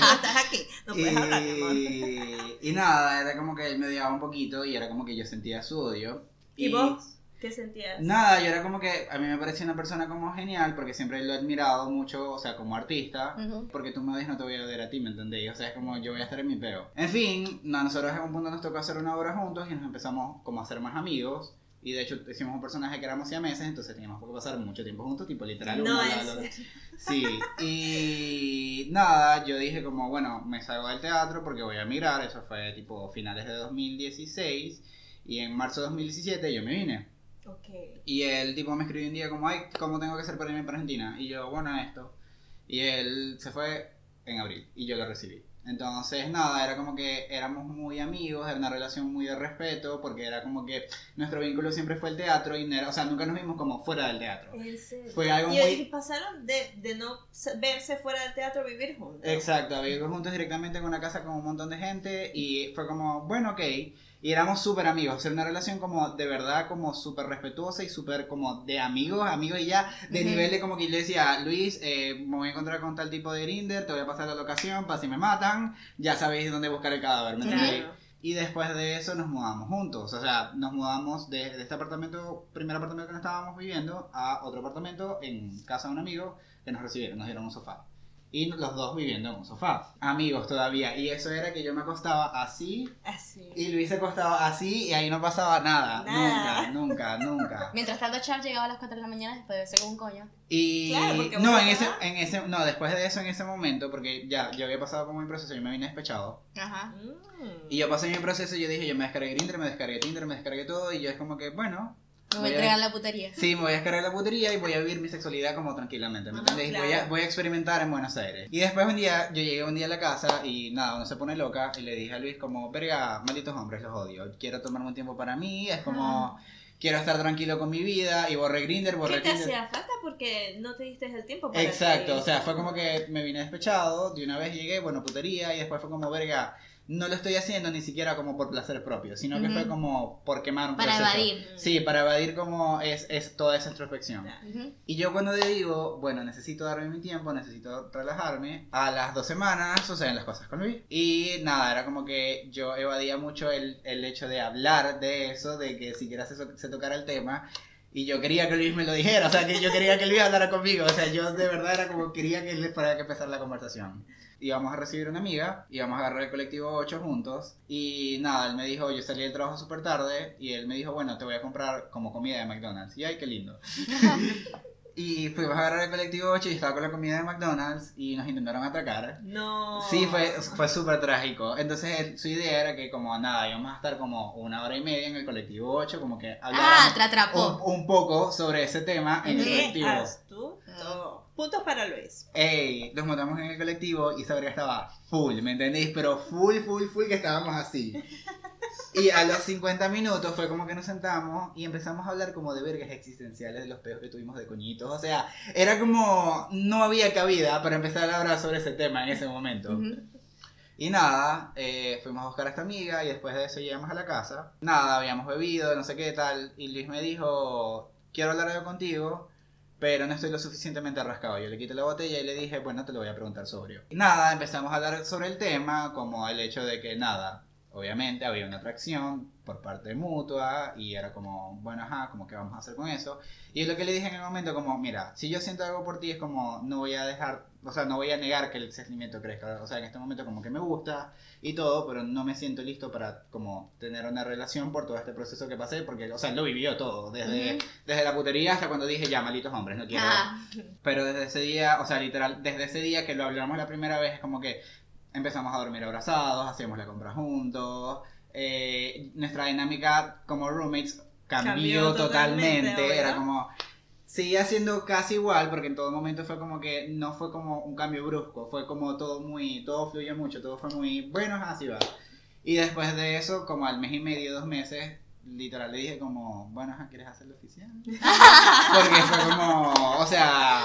[SPEAKER 1] no estás aquí. No puedes hablar, mi amor.
[SPEAKER 3] y, y nada, era como que él me odiaba un poquito y era como que yo sentía su odio.
[SPEAKER 1] ¿Y vos? ¿Qué sentías?
[SPEAKER 3] Nada, yo era como que a mí me parecía una persona como genial porque siempre lo he admirado mucho, o sea, como artista. Porque tú me odias, no te voy a odiar a ti, ¿me entendéis? O sea, es como yo voy a estar en mi peo. En fin, no, nosotros en un punto nos tocó hacer una obra juntos y nos empezamos como a ser más amigos. Y de hecho hicimos un personaje que éramos siameses, entonces teníamos que pasar mucho tiempo juntos, tipo literal.
[SPEAKER 1] No,
[SPEAKER 3] otro.
[SPEAKER 1] serio.
[SPEAKER 3] Sí, y nada, yo dije como, bueno, me salgo del teatro porque voy a emigrar, eso fue tipo finales de 2016 y en marzo de 2017 yo me vine.
[SPEAKER 1] Ok.
[SPEAKER 3] Y el tipo me escribió un día como, ay, ¿cómo tengo que hacer para irme para Argentina? Y yo, bueno, esto. Y él se fue en abril y yo lo recibí. Entonces, nada, era como que éramos muy amigos, era una relación muy de respeto, porque era como que nuestro vínculo siempre fue el teatro y o sea, nunca nos vimos como fuera del teatro. Fue algo
[SPEAKER 1] y,
[SPEAKER 3] muy-
[SPEAKER 1] y pasaron de, de no se- verse fuera del teatro a vivir juntos.
[SPEAKER 3] Exacto, vivimos juntos directamente en una casa con un montón de gente y fue como, bueno, ok. Y éramos súper amigos, era una relación como de verdad como súper respetuosa y súper como de amigos, amigos y ya, de nivel de como que yo decía, Luis, eh, me voy a encontrar con tal tipo de grinder, te voy a pasar la locación para si me matan, ya sabéis dónde buscar el cadáver, ¿me entendéis?
[SPEAKER 1] Claro.
[SPEAKER 3] Y después de eso nos mudamos juntos, o sea, nos mudamos de, de este apartamento, primer apartamento que nos estábamos viviendo, a otro apartamento en casa de un amigo que nos recibieron, nos dieron un sofá. Y los dos viviendo en un sofá. Amigos todavía. Y eso era que yo me acostaba así.
[SPEAKER 1] Así.
[SPEAKER 3] Y Luis se acostaba así y ahí no pasaba nada.
[SPEAKER 1] Nada.
[SPEAKER 3] Nunca, nunca, nunca.
[SPEAKER 2] Mientras tanto, Charles llegaba a las 4 de la mañana después de verse con un coño.
[SPEAKER 3] Y
[SPEAKER 1] Claro, porque
[SPEAKER 3] no, en ese, en ese, no, después de eso, en ese momento, porque ya yo había pasado por mi proceso, yo me vine despechado.
[SPEAKER 2] Ajá.
[SPEAKER 1] Mm.
[SPEAKER 3] Y yo pasé mi proceso y yo dije, yo me descargué Grindr, me descargué Tinder, me descargué todo y yo es como que, bueno,
[SPEAKER 2] Me voy a
[SPEAKER 3] Voy a-
[SPEAKER 2] entregar la putería.
[SPEAKER 3] sí, me voy a descargar la putería y voy a vivir mi sexualidad como tranquilamente, ¿me
[SPEAKER 1] Ajá,
[SPEAKER 3] entiendes? Y voy, a,
[SPEAKER 1] claro.
[SPEAKER 3] voy a experimentar en Buenos Aires. Y después un día, yo llegué un día a la casa y nada, uno se pone loca y le dije a Luis como, verga, malditos hombres, los odio. Quiero tomarme un tiempo para mí, es como, quiero estar tranquilo con mi vida y borré Grindr, borré
[SPEAKER 1] ¿Qué te
[SPEAKER 3] Tinder.
[SPEAKER 1] hacía falta? Porque no te diste el tiempo para
[SPEAKER 3] Exacto, o sea, fue como que me vine despechado, de una vez llegué, bueno, putería, y después fue como, verga, no lo estoy haciendo ni siquiera como por placer propio, sino que fue como por quemar un
[SPEAKER 2] Para
[SPEAKER 3] proceso.
[SPEAKER 2] evadir.
[SPEAKER 3] Sí, para evadir como es, es toda esa introspección. Y yo cuando digo, bueno, necesito darme mi tiempo, necesito relajarme, a las dos semanas suceden las cosas con Luis. Y nada, era como que yo evadía mucho el, el hecho de hablar de eso, de que siquiera se, se tocara el tema. Y yo quería que Luis me lo dijera, o sea, que yo quería que Luis hablara conmigo, o sea, yo de verdad era como quería que él fuera que empezar la conversación. Íbamos a recibir una amiga, íbamos a agarrar el colectivo 8 juntos, y nada, él me dijo, yo salí del trabajo súper tarde, y él me dijo, bueno, te voy a comprar como comida de McDonald's. Y ay, qué lindo. Y fuimos a agarrar el colectivo 8 y estaba con la comida de McDonald's y nos intentaron atracar.
[SPEAKER 1] No.
[SPEAKER 3] Sí, fue, fue súper trágico. Entonces él- su idea era que como nada, íbamos a estar como una hora y media en el colectivo 8, como que
[SPEAKER 2] Ah,
[SPEAKER 3] hablar
[SPEAKER 2] atrapó.
[SPEAKER 3] un, un poco sobre ese tema en el
[SPEAKER 1] Qué
[SPEAKER 3] colectivo.
[SPEAKER 1] astuto. Puntos para Luis.
[SPEAKER 3] Ey, nos montamos en el colectivo y esa verga estaba full, ¿me entendéis? Pero full, full, full que estábamos así. Y a los 50 minutos fue como que nos sentamos y empezamos a hablar como de vergas existenciales de los peos que tuvimos de coñitos. O sea, era como, no había cabida para empezar a hablar sobre ese tema en ese momento.
[SPEAKER 2] Ujú.
[SPEAKER 3] Y nada, eh, fuimos a buscar a esta amiga y después de eso llegamos a la casa. Nada, habíamos bebido, no sé qué tal. Y Luis me dijo, quiero hablar algo contigo, pero no estoy lo suficientemente rascado. Yo le quité la botella y le dije, bueno, te lo voy a preguntar sobrio. Y nada, empezamos a hablar sobre el tema, como el hecho de que nada, obviamente había una atracción por parte mutua y era como, bueno, ajá, como que vamos a hacer con eso. Y lo que le dije en el momento, como, mira, si yo siento algo por ti es como, no voy a dejar, o sea, no voy a negar que el sentimiento crezca. O sea, en este momento como que me gusta y todo, pero no me siento listo para como tener una relación por todo este proceso que pasé, porque, o sea, lo vivió todo, desde, desde la putería hasta cuando dije, ya, malitos hombres, no quiero...
[SPEAKER 2] Ah,
[SPEAKER 3] Pero desde ese día, o sea, literal, desde ese día que lo hablamos la primera vez, es como que empezamos a dormir abrazados, hacíamos la compra juntos, eh, nuestra dinámica como roommates cambió,
[SPEAKER 1] Cambió totalmente,
[SPEAKER 3] totalmente, era como... Seguía siendo casi igual, porque en todo momento fue como que no fue como un cambio brusco, fue como todo muy, todo fluyó mucho, todo fue muy, bueno, así va. Y después de eso, como al mes y medio, dos meses, literal le dije como, bueno, ¿quieres hacerlo oficial? Porque fue como, o sea,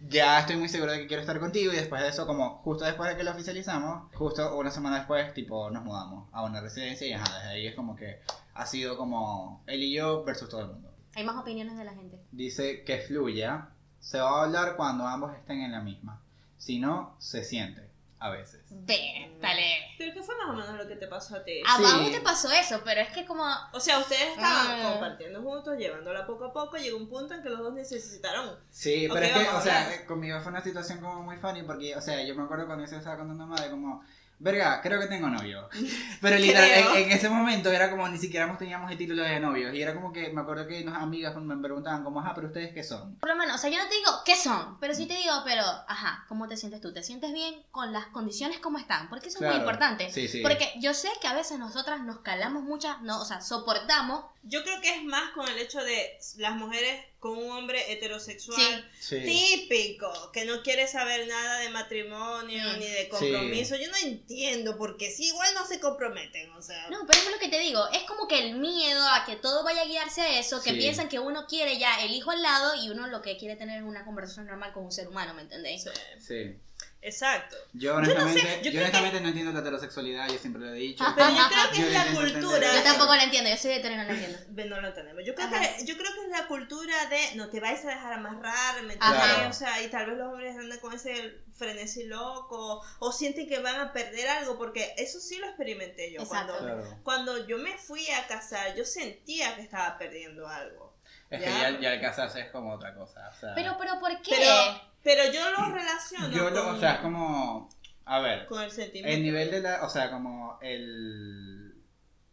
[SPEAKER 3] ya estoy muy seguro de que quiero estar contigo y después de eso, como justo después de que lo oficializamos, justo una semana después, tipo, nos mudamos a una residencia y ajá, desde ahí es como que ha sido como él y yo versus todo el mundo.
[SPEAKER 2] hay más opiniones de la gente.
[SPEAKER 3] Dice que fluya, se va a hablar cuando ambos estén en la misma, si no, se siente, a veces.
[SPEAKER 2] Vétale.
[SPEAKER 1] Pero ¿qué fue más o menos lo que te pasó a ti?
[SPEAKER 2] A
[SPEAKER 3] Sí.
[SPEAKER 2] Babu te pasó eso, pero es que como...
[SPEAKER 1] O sea, ustedes estaban
[SPEAKER 2] Ah.
[SPEAKER 1] compartiendo juntos, llevándola poco a poco, llegó un punto en que los dos necesitaron.
[SPEAKER 3] Sí, pero es que, o sea, conmigo fue una situación como muy funny porque, o sea, yo me acuerdo cuando yo se estaba contando a madre como, verga, creo que tengo novio. Pero literal, en, en ese momento era como ni siquiera teníamos el título de novios y era como que me acuerdo que unas amigas me preguntaban como, ajá, pero ustedes qué son.
[SPEAKER 2] Por lo menos, o sea, yo no te digo qué son, pero sí te digo, pero, ajá, ¿cómo te sientes tú? ¿Te sientes bien con las condiciones como están? Porque eso es
[SPEAKER 3] Claro.
[SPEAKER 2] muy importante.
[SPEAKER 3] Sí, sí.
[SPEAKER 2] Porque yo sé que a veces nosotras nos calamos muchas, no, o sea, soportamos.
[SPEAKER 1] Yo creo que es más con el hecho de las mujeres con un hombre heterosexual.
[SPEAKER 2] Sí.
[SPEAKER 1] Típico, que no quiere saber nada de matrimonio
[SPEAKER 2] Mm.
[SPEAKER 1] ni de compromiso. Yo no entiendo porque si igual no se comprometen, o sea.
[SPEAKER 2] No, pero es lo que te digo, es como que el miedo a que todo vaya a guiarse a eso, que
[SPEAKER 3] Sí.
[SPEAKER 2] piensan que uno quiere ya el hijo al lado y uno lo que quiere tener es una conversación normal con un ser humano, ¿me entendéis?
[SPEAKER 1] Sí,
[SPEAKER 3] Sí.
[SPEAKER 1] Exacto.
[SPEAKER 3] Yo
[SPEAKER 1] no sé,
[SPEAKER 3] honestamente,
[SPEAKER 1] yo
[SPEAKER 3] yo honestamente no entiendo la heterosexualidad, yo siempre lo he dicho.
[SPEAKER 1] Pero yo creo que
[SPEAKER 3] Yo
[SPEAKER 1] es la cultura.
[SPEAKER 2] Yo tampoco la entiendo, yo soy hetero no la entiendo.
[SPEAKER 1] No lo tenemos. Yo creo, que, yo creo que es la cultura de no te vais a dejar amarrar, ¿me entiendes? O sea, y tal vez los hombres andan con ese frenesí loco o sienten que van a perder algo, porque eso sí lo experimenté yo.
[SPEAKER 2] Exacto.
[SPEAKER 1] Cuando,
[SPEAKER 3] Claro.
[SPEAKER 1] cuando yo me fui a casar, yo sentía que estaba perdiendo algo.
[SPEAKER 3] Es que ya, ya el casarse es como otra cosa. O sea,
[SPEAKER 2] Pero, pero, ¿por qué?
[SPEAKER 1] Pero, pero yo lo relaciono
[SPEAKER 3] yo lo,
[SPEAKER 1] con,
[SPEAKER 3] o sea, es como, a ver,
[SPEAKER 1] con el sentimiento.
[SPEAKER 3] el nivel de la, o sea, como el,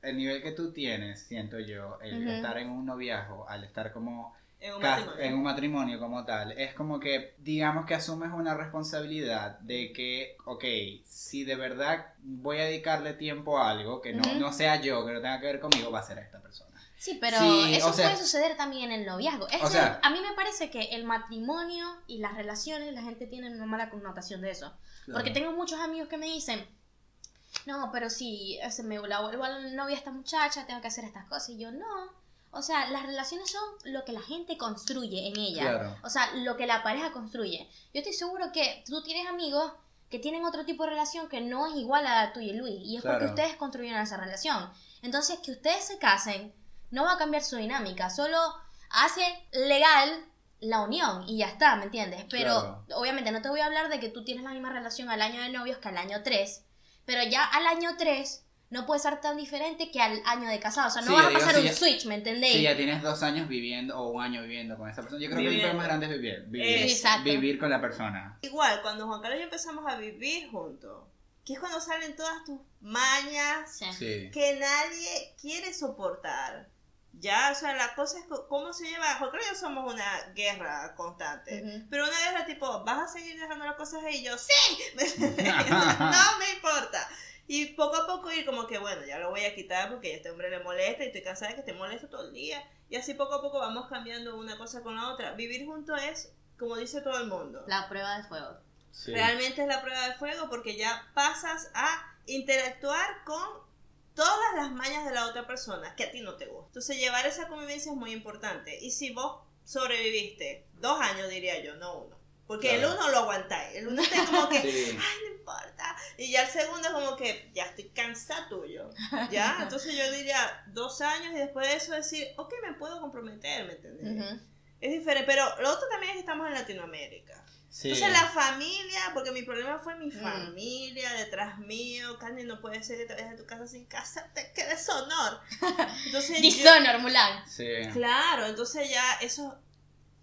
[SPEAKER 3] el nivel que tú tienes, siento yo, el estar en un noviazgo, al estar como
[SPEAKER 1] en un matrimonio.
[SPEAKER 3] en un matrimonio como tal, es como que, digamos que asumes una responsabilidad de que, ok, si de verdad voy a dedicarle tiempo a algo que no, no sea yo, que no tenga que ver conmigo, va a ser esta persona.
[SPEAKER 2] Sí, pero
[SPEAKER 3] Sí,
[SPEAKER 2] eso
[SPEAKER 3] o sea-
[SPEAKER 2] puede suceder también en el noviazgo. Es
[SPEAKER 3] O sea-
[SPEAKER 2] a mí me parece que el matrimonio y las relaciones, la gente tiene una mala connotación de eso. Porque tengo muchos amigos que me dicen, no, pero si se me la vuelvo a la novia a esta muchacha, tengo que hacer estas cosas. Y yo, no. O sea, las relaciones son lo que la gente construye en ella.
[SPEAKER 3] Claro.
[SPEAKER 2] O sea, lo que la pareja construye. Yo estoy seguro que tú tienes amigos que tienen otro tipo de relación que no es igual a la tuya y Luis. Y es porque
[SPEAKER 3] Claro.
[SPEAKER 2] ustedes construyeron esa relación. Entonces, que ustedes se casen no va a cambiar su dinámica. Solo hace legal la unión y ya está, ¿me entiendes? Pero
[SPEAKER 3] Claro.
[SPEAKER 2] obviamente no te voy a hablar de que tú tienes la misma relación al año de novios que al año 3. Pero ya al año 3 no puede ser tan diferente que al año de casado. O sea, no
[SPEAKER 3] Sí,
[SPEAKER 2] vas a
[SPEAKER 3] digo,
[SPEAKER 2] pasar
[SPEAKER 3] si
[SPEAKER 2] un
[SPEAKER 3] ya-
[SPEAKER 2] switch, ¿me entendéis?
[SPEAKER 3] Si ya tienes dos años viviendo o un año viviendo con esa persona, yo creo que el
[SPEAKER 1] Viviendo.
[SPEAKER 3] problema más grande es vivir. Vivir,
[SPEAKER 1] Eh,
[SPEAKER 2] Exacto.
[SPEAKER 3] vivir con la persona.
[SPEAKER 1] Igual, cuando Juan Carlos y yo empezamos a vivir juntos, que es cuando salen todas tus mañas.
[SPEAKER 2] Sí.
[SPEAKER 1] que nadie quiere soportar. Ya, o sea, la cosa es cómo se lleva. Juan Carlos y yo somos una guerra constante.
[SPEAKER 2] Ujú.
[SPEAKER 1] Pero una guerra tipo, ¿vas a seguir dejando las cosas ahí? Y yo, ¡sí! no me importa. Y poco a poco ir como que, bueno, ya lo voy a quitar porque a este hombre le molesta y estoy cansada de que te moleste todo el día. Y así poco a poco vamos cambiando una cosa con la otra. Vivir juntos es, como dice todo el mundo,
[SPEAKER 2] La prueba de fuego.
[SPEAKER 3] Sí.
[SPEAKER 1] realmente es la prueba de fuego porque ya pasas a interactuar con todas las mañas de la otra persona que a ti no te gusta. Entonces llevar esa convivencia es muy importante. Y si vos sobreviviste dos años, diría yo, no uno. Porque el uno lo aguantáis. El uno está como que,
[SPEAKER 3] Sí.
[SPEAKER 1] ay, no importa. Y ya el segundo es como que, ya estoy cansada tuyo. ¿Ya? Entonces yo diría dos años y después de eso decir, ok, me puedo comprometer, ¿me entendés? Es diferente. Pero lo otro también es que estamos en Latinoamérica.
[SPEAKER 3] Sí.
[SPEAKER 1] Entonces la familia, porque mi problema fue mi
[SPEAKER 2] Mm.
[SPEAKER 1] familia detrás mío, Candy no puede ser que te vayas de tu casa sin casa, te qué deshonor. Entonces yo-
[SPEAKER 2] Dishonor, Mulan.
[SPEAKER 3] Sí.
[SPEAKER 1] claro, entonces ya eso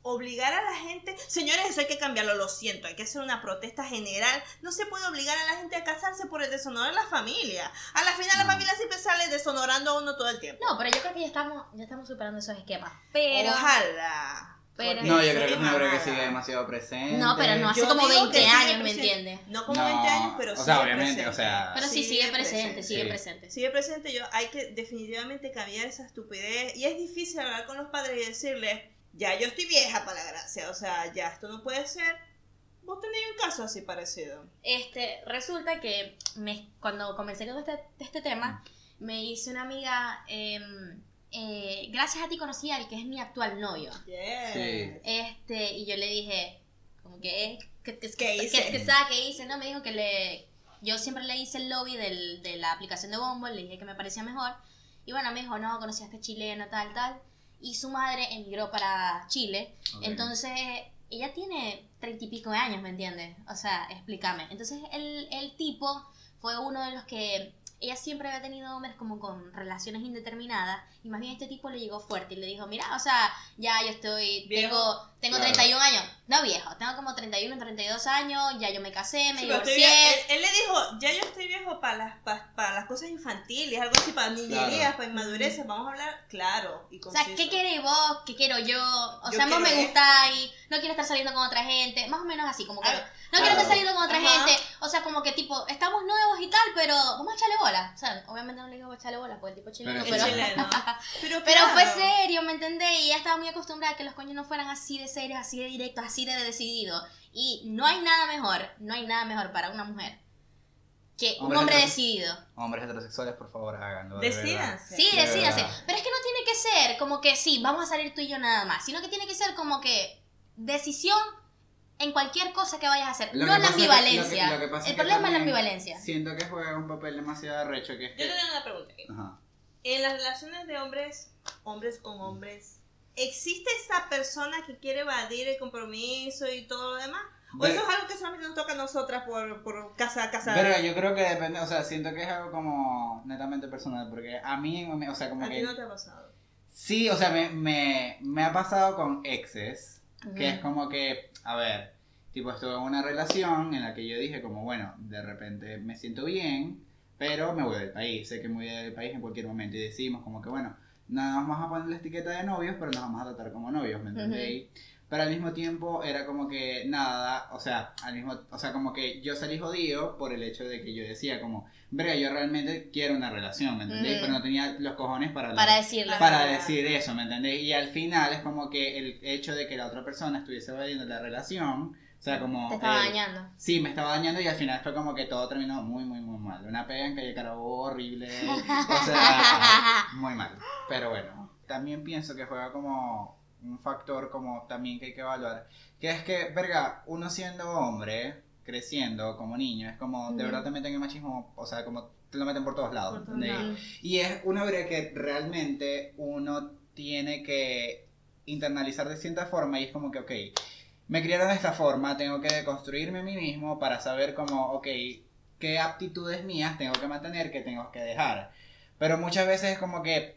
[SPEAKER 1] obligar a la gente, señores, eso hay que cambiarlo, lo siento, hay que hacer una protesta general, no se puede obligar a la gente a casarse por el deshonor de la familia. A la final la
[SPEAKER 3] No.
[SPEAKER 1] familia siempre sale deshonorando a uno todo el tiempo.
[SPEAKER 2] No, pero yo creo que ya estamos, ya estamos superando esos esquemas. Pero.
[SPEAKER 1] Ojalá.
[SPEAKER 2] Pero-
[SPEAKER 3] No, yo creo que es una obra que sigue demasiado presente.
[SPEAKER 2] No, pero no hace
[SPEAKER 1] Yo
[SPEAKER 2] como
[SPEAKER 1] digo
[SPEAKER 2] 20
[SPEAKER 1] que sigue
[SPEAKER 2] años, ¿me entiendes?
[SPEAKER 1] No como
[SPEAKER 3] No,
[SPEAKER 1] 20 años, pero
[SPEAKER 3] o
[SPEAKER 1] sigue
[SPEAKER 3] sea, obviamente,
[SPEAKER 1] presente.
[SPEAKER 3] o sea-
[SPEAKER 2] Pero sí, sigue presente, sigue
[SPEAKER 3] Sí.
[SPEAKER 2] presente.
[SPEAKER 1] sigue presente, yo hay que definitivamente cambiar esa estupidez y es difícil hablar con los padres y decirles, ya yo estoy vieja para la gracia, o sea, ya esto no puede ser. Vos tenéis un caso así parecido.
[SPEAKER 2] Este, resulta que me, cuando comencé con este, este tema, me hice una amiga, em, eh, gracias a ti conocí al que es mi actual novio.
[SPEAKER 1] Yeah.
[SPEAKER 3] Sí.
[SPEAKER 2] Este, y yo le dije, como que, ¿qué, qué,
[SPEAKER 1] ¿Qué
[SPEAKER 2] qué-
[SPEAKER 1] hice?
[SPEAKER 2] qué- qué hice? No, me dijo que le, yo siempre le hice el lobby del, de la aplicación de Bumble, le dije que me parecía mejor. Y bueno, me dijo, no, conocí a este chileno, tal, tal. Y su madre emigró para Chile. Entonces, ella tiene treinta y pico de años, ¿me entiendes? O sea, explícame. Entonces, el, el tipo fue uno de los que ella siempre había tenido hombres como con relaciones indeterminadas y más bien este tipo le llegó fuerte y le dijo, mira, o sea, ya yo estoy,
[SPEAKER 1] Viejo.
[SPEAKER 2] tengo, tengo
[SPEAKER 3] Claro.
[SPEAKER 2] 31 años, no viejo, tengo como 31, 32 años, ya yo me casé, me
[SPEAKER 1] Sí,
[SPEAKER 2] divorcié.
[SPEAKER 1] él, él le dijo, ya yo estoy viejo para las, pa- para las cosas infantiles, algo así, para niñerías,
[SPEAKER 3] Claro.
[SPEAKER 1] para inmadureces, vamos a hablar claro y
[SPEAKER 2] O sea,
[SPEAKER 1] conciso.
[SPEAKER 2] ¿qué queréis vos? ¿Qué quiero yo? O
[SPEAKER 1] Yo
[SPEAKER 2] sea, vos me gustáis, no quiero estar saliendo con otra gente, más o menos así, como que no
[SPEAKER 3] claro.
[SPEAKER 2] quiero estar saliendo con otra
[SPEAKER 1] Ajá.
[SPEAKER 2] gente, o sea, como que tipo, estamos nuevos y tal, pero vamos a echarle bola. O sea, obviamente no le digo echarle bola, porque el tipo chileno,
[SPEAKER 3] Pero
[SPEAKER 2] pero,
[SPEAKER 3] sí.
[SPEAKER 1] chileno. Pero,
[SPEAKER 2] pero
[SPEAKER 1] claro.
[SPEAKER 2] fue serio, ¿me entendés? Y ella estaba muy acostumbrada a que los coños no fueran así de serios, así de directos, así de decididos. Y no hay nada mejor, no hay nada mejor para una mujer que un
[SPEAKER 3] Hombre
[SPEAKER 2] decidido.
[SPEAKER 3] Hombres heterosexuales, por favor, háganlo. de.
[SPEAKER 1] Decídanse.
[SPEAKER 2] Sí,
[SPEAKER 3] De
[SPEAKER 2] decídase.
[SPEAKER 3] verdad.
[SPEAKER 2] Pero es que no tiene que ser como que sí, vamos a salir tú y yo nada más, sino que tiene que ser como que decisión en cualquier cosa que vayas a hacer.
[SPEAKER 3] Lo
[SPEAKER 2] no la
[SPEAKER 3] es que-
[SPEAKER 2] ambivalencia.
[SPEAKER 3] lo que- lo que
[SPEAKER 2] El problema es la ambivalencia.
[SPEAKER 3] Siento que juega un papel demasiado arrecho que es
[SPEAKER 1] Yo
[SPEAKER 3] que...
[SPEAKER 1] te tengo una pregunta aquí.
[SPEAKER 3] Ajá.
[SPEAKER 1] En las relaciones de hombres, hombres con hombres, ¿existe esa persona que quiere evadir el compromiso y todo lo demás? ¿O
[SPEAKER 3] Pero-
[SPEAKER 1] eso es algo que solamente nos toca a nosotras por, por casa a casa?
[SPEAKER 3] Pero yo creo que depende, o sea, siento que es algo como netamente personal, porque a mí, o sea, como
[SPEAKER 1] a ti
[SPEAKER 3] que...
[SPEAKER 1] no te ha pasado.
[SPEAKER 3] Sí, o sea, me, me, me ha pasado con exes, que es como que, a ver, tipo, estuve en una relación en la que yo dije como, bueno, de repente me siento bien, pero me voy del país, sé que me voy del país en cualquier momento y decimos como que, bueno, nada más vamos a poner la etiqueta de novios, pero nos vamos a tratar como novios, ¿me entendéis? Pero al mismo tiempo era como que nada, o sea, al mismo, o sea, como que yo salí jodido por el hecho de que yo decía como, verga, yo realmente quiero una relación, ¿me entendéis? Pero no tenía los cojones para,
[SPEAKER 2] para decirlo.
[SPEAKER 3] Para decir eso, ¿me entendéis? Y al final es como que el hecho de que la otra persona estuviese valiendo la relación, o sea, como...
[SPEAKER 2] Te estaba dañando.
[SPEAKER 3] Sí, me estaba dañando y al final fue como que todo terminó muy, muy, muy mal. Una pega en calle Carabobo horrible. o sea, muy mal. Pero bueno, también pienso que juega como un factor como también que hay que evaluar. Que es que, verga, uno siendo hombre, creciendo como niño, es como, de verdad te meten el machismo, o sea, como te lo meten por todos lados. Y es una verga que realmente uno tiene que internalizar de cierta forma y es como que, ok, me criaron de esta forma, tengo que construirme a mí mismo para saber cómo, ok, qué aptitudes mías tengo que mantener, qué tengo que dejar. Pero muchas veces es como que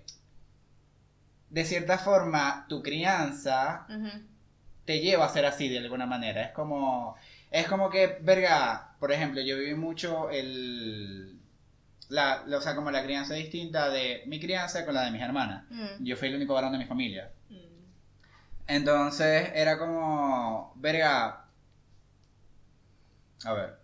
[SPEAKER 3] de cierta forma, tu crianza te lleva a ser así de alguna manera. Es como, es como que, verga, por ejemplo, yo viví mucho el, la, o sea, como la crianza distinta de mi crianza con la de mis hermanas. Mm. Yo fui el único varón de mi familia. Entonces, era como, verga, a ver,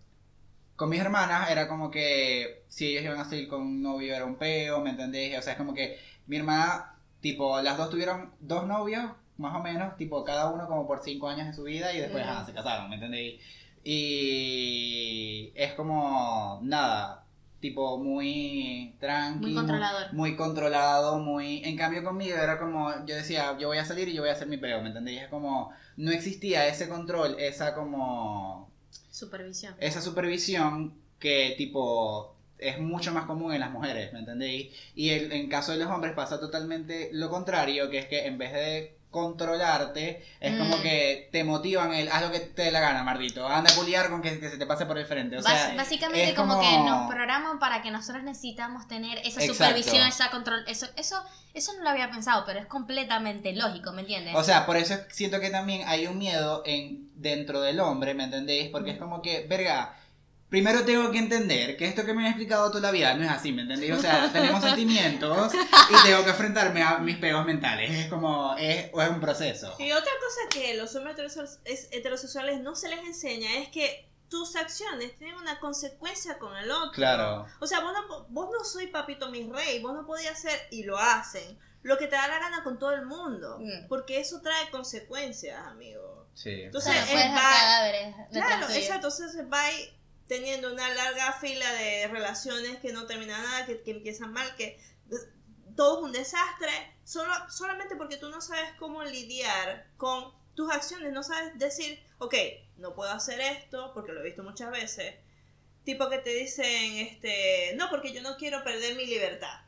[SPEAKER 3] con mis hermanas era como que si ellos iban a salir con un novio era un peo, ¿me entendés? O sea, es como que mi hermana Tipo, las dos tuvieron dos novios, más o menos, tipo, cada uno como por cinco años de su vida y después se casaron, ¿me entendéis? Y es como, nada, tipo muy tranquilo. Muy controlador. Muy controlado, muy... En cambio conmigo era como, yo decía, yo voy a salir y yo voy a hacer mi peo, ¿me entendéis? Es como, no existía ese control, esa como...
[SPEAKER 2] Supervisión.
[SPEAKER 3] Esa supervisión que tipo es mucho más común en las mujeres, ¿me entendéis? Y el, en caso de los hombres pasa totalmente lo contrario, que es que en vez de controlarte, es como mm. que te motivan el haz lo que te dé la gana, mardito, anda a culiar con que, se te pase por el frente. O sea,
[SPEAKER 2] básicamente como... que nos programan para que nosotros necesitamos tener esa supervisión, esa control, eso, eso, eso no lo había pensado, pero es completamente lógico, ¿me entiendes?
[SPEAKER 3] O sea, por eso siento que también hay un miedo en dentro del hombre, ¿me entendéis? Porque es como que, verga, primero tengo que entender que esto que me ha explicado toda la vida no es así, ¿me entendí? O sea, tenemos sentimientos y tengo que enfrentarme a mis pegos mentales. Es como, es, es un proceso.
[SPEAKER 1] Y otra cosa que los hombres heterosexuales no se les enseña es que tus acciones tienen una consecuencia con el otro.
[SPEAKER 3] Claro.
[SPEAKER 1] O sea, vos no, vos no soy papito mi rey, vos no podías hacer, y lo hacen, lo que te da la gana con todo el mundo. Mm. Porque eso trae consecuencias, amigo.
[SPEAKER 3] Sí.
[SPEAKER 1] Entonces, es cadáveres. Claro, exacto. Entonces va teniendo una larga fila de relaciones que no terminan nada, que, empiezan mal, que todo es un desastre, solo, solamente porque tú no sabes cómo lidiar con tus acciones, no sabes decir, ok, no puedo hacer esto, porque lo he visto muchas veces, tipo que te dicen, este, no, porque yo no quiero perder mi libertad.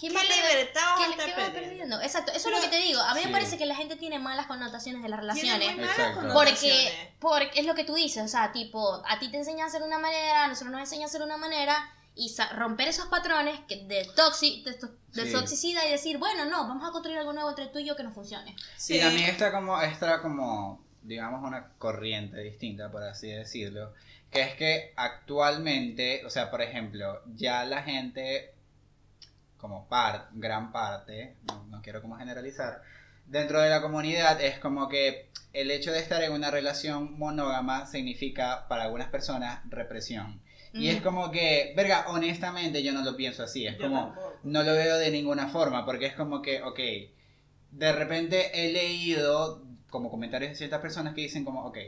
[SPEAKER 2] ¿Qué, libertad ¿qué, perdiendo? Exacto, eso es lo que te digo. A mí me parece que la gente tiene malas connotaciones de las relaciones. Porque, porque es lo que tú dices, o sea, tipo, a ti te enseña a hacer una manera, a nosotros nos enseña a hacer una manera y romper esos patrones de, toxi, de, toxicidad y decir, bueno, no, vamos a construir algo nuevo entre tú y yo que no funcione.
[SPEAKER 3] Sí, y también está como, está como, digamos, una corriente distinta, por así decirlo, que es que actualmente, o sea, por ejemplo, ya la gente como par, gran parte, no, quiero como generalizar, dentro de la comunidad es como que el hecho de estar en una relación monógama significa para algunas personas represión. Y es como que, verga, honestamente yo no lo pienso así, es como, no lo veo de ninguna forma, porque es como que, ok, de repente he leído como comentarios de ciertas personas que dicen como, ok,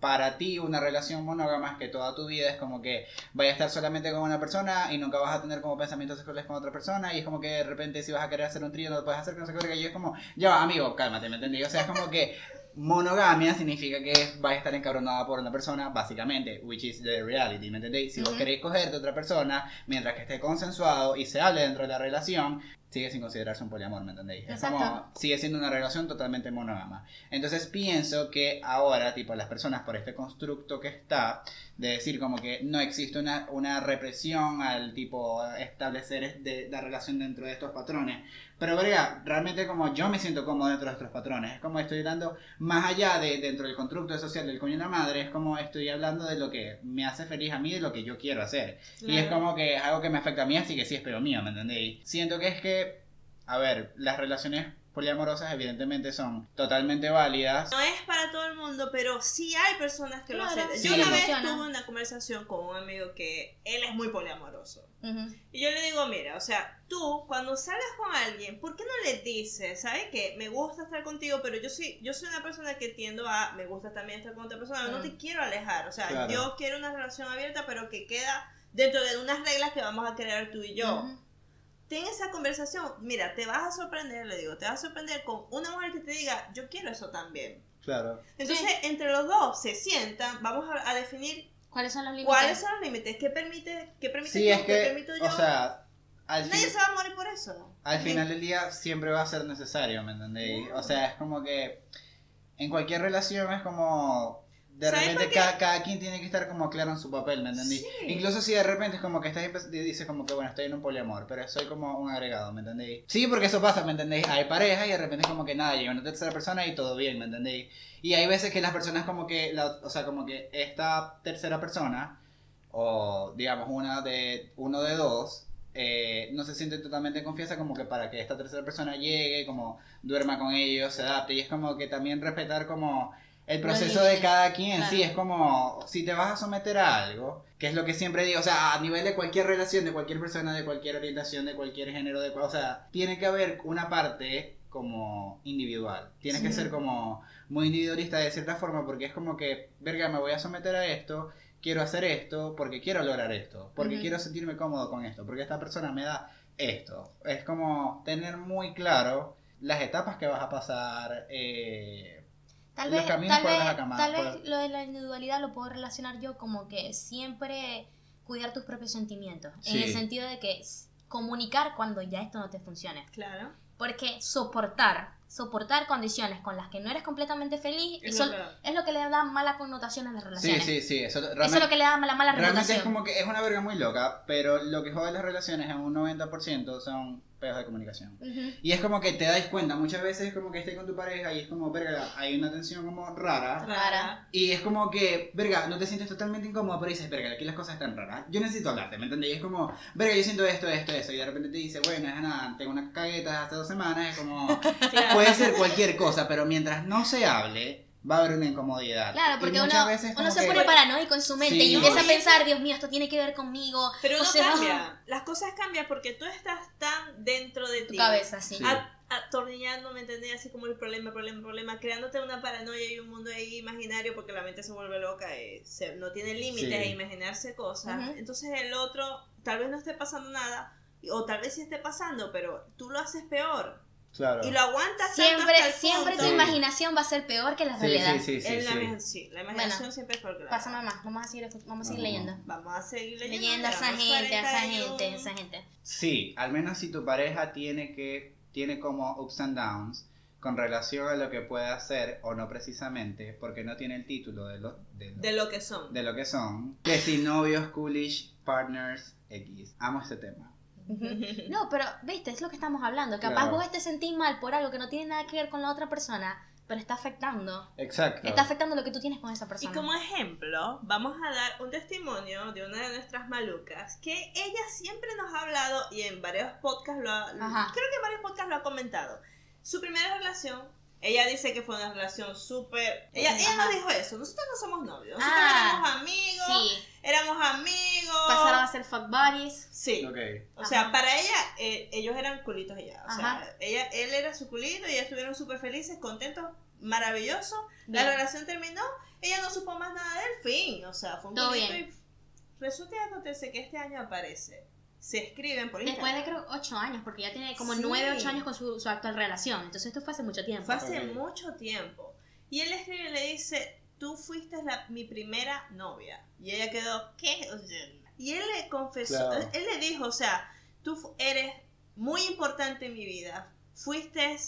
[SPEAKER 3] para ti una relación monógama es que toda tu vida es como que vaya a estar solamente con una persona y nunca vas a tener como pensamientos sexuales con otra persona y es como que de repente si vas a querer hacer un trío no lo puedes hacer, que no sé y es como, ya amigo, cálmate, ¿me entendí? O sea, es como que monogamia significa que vas a estar encabronada por una persona, básicamente, which is the reality, ¿me entendéis? Si vos queréis cogerte a otra persona, mientras que esté consensuado y se hable dentro de la relación, sigue sin considerarse un poliamor, ¿me entendéis? Es como, sigue siendo una relación totalmente monógama. Entonces pienso que ahora, tipo, las personas por este constructo que está, de decir como que no existe una, una represión al tipo establecer de, la relación dentro de estos patrones. Pero, verga, realmente como yo me siento cómodo dentro de estos patrones, es como estoy dando más allá de dentro del constructo social del coño de la madre, es como estoy hablando de lo que me hace feliz a mí, de lo que yo quiero hacer. Y es como que es algo que me afecta a mí, así que sí es pero mío, ¿me entendéis? Siento que es que, a ver, las relaciones poliamorosas evidentemente son totalmente válidas.
[SPEAKER 1] No es para todo el mundo, pero sí hay personas que lo hacen. yo una vez tuve una conversación con un amigo que él es muy poliamoroso. Y yo le digo, mira, o sea, tú cuando sales con alguien, ¿por qué no le dices, sabes que me gusta estar contigo, pero yo sí, yo soy una persona que tiendo a, me gusta también estar con otra persona, no te quiero alejar, o sea, yo quiero una relación abierta, pero que queda dentro de unas reglas que vamos a crear tú y yo ten esa conversación. Mira, te vas a sorprender, le digo, te vas a sorprender con una mujer que te diga, yo quiero eso también.
[SPEAKER 3] Claro.
[SPEAKER 1] Entonces, entre los dos se sientan, vamos a, definir
[SPEAKER 2] cuáles son los límites.
[SPEAKER 1] ¿Cuáles son los límites? ¿Qué permite, qué permite
[SPEAKER 3] sí, es que, ¿Qué permito yo? O sea,
[SPEAKER 1] al Nadie se va a morir por eso.
[SPEAKER 3] Al final del día siempre va a ser necesario, ¿me entendéis? O sea, es como que en cualquier relación es como de repente cada, cada, quien tiene que estar como claro en su papel, ¿me entendí? Incluso si de repente es como que estás dices como que bueno, estoy en un poliamor, pero soy como un agregado, ¿me entendéis? Sí, porque eso pasa, ¿me entendéis? Hay pareja y de repente es como que nada, llega una tercera persona y todo bien, ¿me entendéis? Y hay veces que las personas como que, o sea, como que esta tercera persona, o digamos una de, uno de dos, eh, no se siente totalmente en confianza como que para que esta tercera persona llegue, como duerma con ellos, se adapte, y es como que también respetar como el proceso de cada quien, sí, es como si te vas a someter a algo, que es lo que siempre digo, o sea, a nivel de cualquier relación, de cualquier persona, de cualquier orientación, de cualquier género, de, o sea, tiene que haber una parte como individual, tiene que ser como muy individualista de cierta forma, porque es como que, verga, me voy a someter a esto, quiero hacer esto, porque quiero lograr esto, porque quiero sentirme cómodo con esto, porque esta persona me da esto. Es como tener muy claro las etapas que vas a pasar. Eh,
[SPEAKER 2] Tal vez, tal, vez, tal vez lo de la individualidad lo puedo relacionar yo como que siempre cuidar tus propios sentimientos. En el sentido de que comunicar cuando ya esto no te funcione.
[SPEAKER 1] Claro.
[SPEAKER 2] Porque soportar, soportar condiciones con las que no eres completamente feliz, eso es lo que le da mala connotación a las relaciones.
[SPEAKER 3] Sí, sí, sí. Eso,
[SPEAKER 2] es lo que le da la mala
[SPEAKER 3] realmente es como que es una verga muy loca, pero lo que jode las relaciones en un 90% son peos de comunicación. Y es como que te dais cuenta, muchas veces es como que estés con tu pareja y es como, verga, hay una tensión como rara.
[SPEAKER 2] Rara.
[SPEAKER 3] Y es como que, verga, no te sientes totalmente incómodo, pero dices, verga, aquí las cosas están raras. Yo necesito hablarte, ¿me entendés? Y es como, verga, yo siento esto, esto, eso. Y de repente te dice, bueno, es nada, tengo unas caguetas hace dos semanas. Es como, puede ser cualquier cosa, pero mientras no se hable va a haber una incomodidad.
[SPEAKER 2] Claro, porque uno, uno se pone paranoico en su mente y empieza a pensar, Dios mío, esto tiene que ver conmigo.
[SPEAKER 1] Pero no cambia. Las cosas cambian porque tú estás tan dentro de
[SPEAKER 2] tu cabeza, sí.
[SPEAKER 1] Atornillando, ¿me entendés? Así como el problema, problema, problema, creándote una paranoia y un mundo ahí imaginario porque la mente se vuelve loca y se, no tiene límites a imaginarse cosas. Entonces el otro tal vez no esté pasando nada o tal vez sí esté pasando, pero tú lo haces peor. Y lo aguantas
[SPEAKER 2] siempre Siempre tu imaginación va a ser peor que la realidad.
[SPEAKER 1] Sí, sí, sí. La, la, imaginación siempre es peor que la
[SPEAKER 2] Pásame más, vamos a seguir, vamos a seguir leyendo.
[SPEAKER 1] Vamos a seguir leyendo.
[SPEAKER 2] Leyendo a esa gente, a esa gente, esa gente.
[SPEAKER 3] Sí, al menos si tu pareja tiene que, tiene como ups and downs con relación a lo que puede hacer o no precisamente, porque no tiene el título de lo,
[SPEAKER 1] de de lo que son.
[SPEAKER 3] De lo que son. Que si novios, coolish, partners, X. Amo este tema.
[SPEAKER 2] No, pero, viste, es lo que estamos hablando. Capaz vos te sentís mal por algo que no tiene nada que ver con la otra persona, pero está afectando.
[SPEAKER 3] Exacto.
[SPEAKER 2] Está afectando lo que tú tienes con esa persona.
[SPEAKER 1] Y como ejemplo, vamos a dar un testimonio de una de nuestras malucas que ella siempre nos ha hablado y en varios podcasts lo ha, creo que en varios podcasts lo ha comentado. Su primera relación ella dice que fue una relación súper... Ella, ella no dijo eso, nosotros no somos novios, nosotros ah, éramos amigos, sí. Éramos amigos...
[SPEAKER 2] Pasaron a ser fuck buddies.
[SPEAKER 1] Sí. Okay. O sea, para ella, eh, ellos eran culitos ella. O sea, ella, él era su culito y ellos estuvieron súper felices, contentos, maravilloso. La relación terminó, ella no supo más nada del fin, o sea, fue un culito y... Resulta que acontece que este año aparece se escriben por
[SPEAKER 2] Después de creo 8 años, porque ya tiene como 9, 8 años con su, su, actual relación. Entonces esto fue hace mucho tiempo.
[SPEAKER 1] Fue hace mucho tiempo. Y él le escribe y le dice, tú fuiste la, mi primera novia. Y ella quedó, ¿qué? y él le confesó, él, le dijo, o sea, tú eres muy importante en mi vida. Fuiste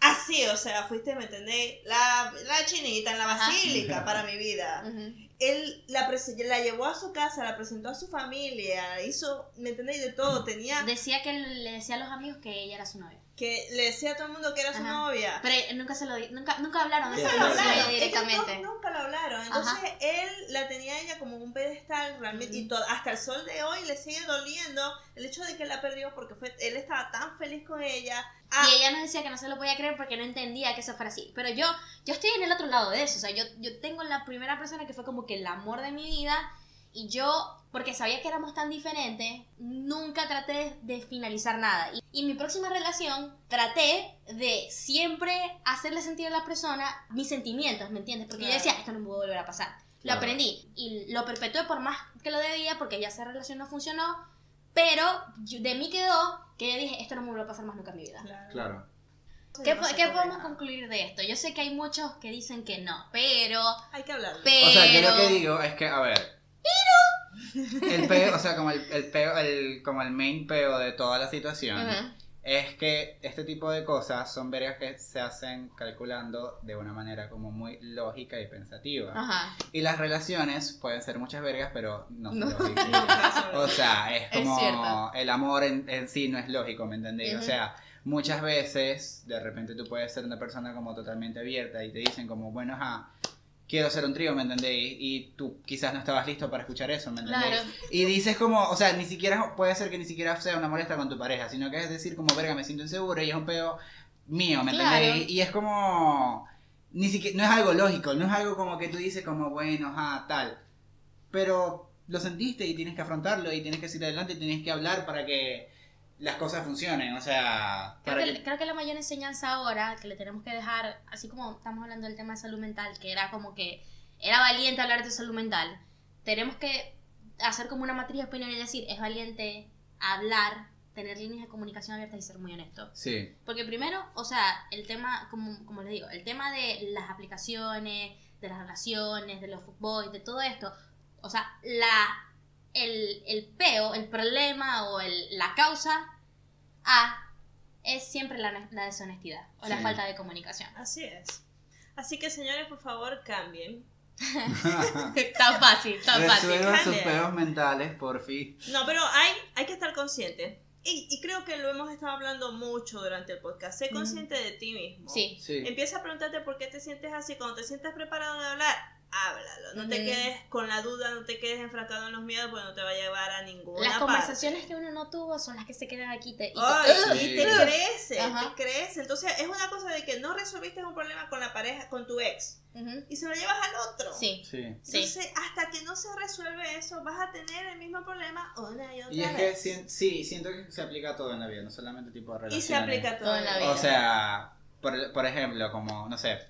[SPEAKER 1] así, o sea, fuiste, ¿me entendéis? La, la chinita en la basílica para mi vida. Él la, la llevó a su casa, la presentó a su familia, hizo, ¿me entendéis? De todo, tenía...
[SPEAKER 2] Decía que le decía a los amigos que ella era su novia
[SPEAKER 1] que le decía a todo el mundo que era su novia.
[SPEAKER 2] Pero nunca se lo nunca nunca hablaron
[SPEAKER 1] nunca lo hablaron directamente. nunca lo hablaron. Entonces él la tenía ella como un pedestal realmente y todo, hasta el sol de hoy le sigue doliendo el hecho de que la perdió porque fue él estaba tan feliz con ella.
[SPEAKER 2] Ah. Y ella nos decía que no se lo podía creer porque no entendía que eso fuera así. Pero yo yo estoy en el otro lado de eso, o sea, yo yo tengo la primera persona que fue como que el amor de mi vida y yo, porque sabía que éramos tan diferentes, nunca traté de finalizar nada. Y, en mi próxima relación traté de siempre hacerle sentir a la persona mis sentimientos, ¿me entiendes? Porque yo decía, esto no me puede volver a pasar. Lo aprendí y lo perpetué por más que lo debía porque ya esa relación no funcionó. Pero de mí quedó que yo dije, esto no me vuelve a pasar más nunca en mi vida.
[SPEAKER 3] Claro.
[SPEAKER 2] ¿Qué, podemos concluir de esto? Yo sé que hay muchos que dicen que no, pero...
[SPEAKER 1] Hay que hablar.
[SPEAKER 3] Pero... O sea, yo lo que digo es que, a ver, pero. El peo, o sea, como el, el peo, el, como el main peo de toda la situación. Es que este tipo de cosas son vergas que se hacen calculando de una manera como muy lógica y pensativa. Ajá. Y las relaciones pueden ser muchas vergas, pero no son lógicas. o sea, es como el amor en, en, sí no es lógico, ¿me entendéis? O sea, muchas veces de repente tú puedes ser una persona como totalmente abierta y te dicen como, bueno, ajá, quiero ser un trío, ¿me entendéis? Y tú quizás no estabas listo para escuchar eso, ¿me entendéis? Claro. Y dices como, o sea, ni siquiera, puede ser que ni siquiera sea una molestia con tu pareja, sino que es decir como, verga, me siento inseguro y es un pedo mío, ¿me entendéis? Y es como, ni siquiera, no es algo lógico, no es algo como que tú dices como, bueno, ah, tal. Pero lo sentiste y tienes que afrontarlo y tienes que seguir adelante y tienes que hablar para que las cosas funcionen, o sea...
[SPEAKER 2] Creo que, creo que la mayor enseñanza ahora que le tenemos que dejar, así como estamos hablando del tema de salud mental, que era como que era valiente hablar de salud mental, tenemos que hacer como una matriz de opinión y decir, es valiente hablar, tener líneas de comunicación abiertas y ser muy honesto.
[SPEAKER 3] Sí.
[SPEAKER 2] Porque primero, o sea, el tema, como, como les digo, el tema de las aplicaciones, de las relaciones, de los footboys, de todo esto, o sea, la el, el peo, el problema o el, la causa A es siempre la, deshonestidad o la falta de comunicación.
[SPEAKER 1] Así es. Así que señores, por favor, cambien.
[SPEAKER 2] tan fácil, tan fácil.
[SPEAKER 3] sus peos mentales, por fin.
[SPEAKER 1] No, pero hay, hay que estar consciente. Y, y, creo que lo hemos estado hablando mucho durante el podcast. Sé consciente de ti mismo.
[SPEAKER 2] Sí.
[SPEAKER 3] sí.
[SPEAKER 1] Empieza a preguntarte por qué te sientes así. Cuando te sientes preparado de hablar, háblalo. No te quedes con la duda, no te quedes enfrascado en los miedos, porque no te va a llevar a ninguna
[SPEAKER 2] Las conversaciones que uno no tuvo son las que se quedan aquí te,
[SPEAKER 1] y, te, y te crece, te crece. Entonces es una cosa de que no resolviste un problema con la pareja, con tu ex. Y se lo llevas al otro.
[SPEAKER 2] Sí.
[SPEAKER 3] sí.
[SPEAKER 1] Entonces, hasta que no se resuelve eso, vas a tener el mismo problema una y otra
[SPEAKER 3] y es que sí, siento que se aplica todo en la vida, no solamente tipo de relaciones.
[SPEAKER 1] Y se aplica todo en la vida.
[SPEAKER 3] O sea, por, por ejemplo, como, no sé,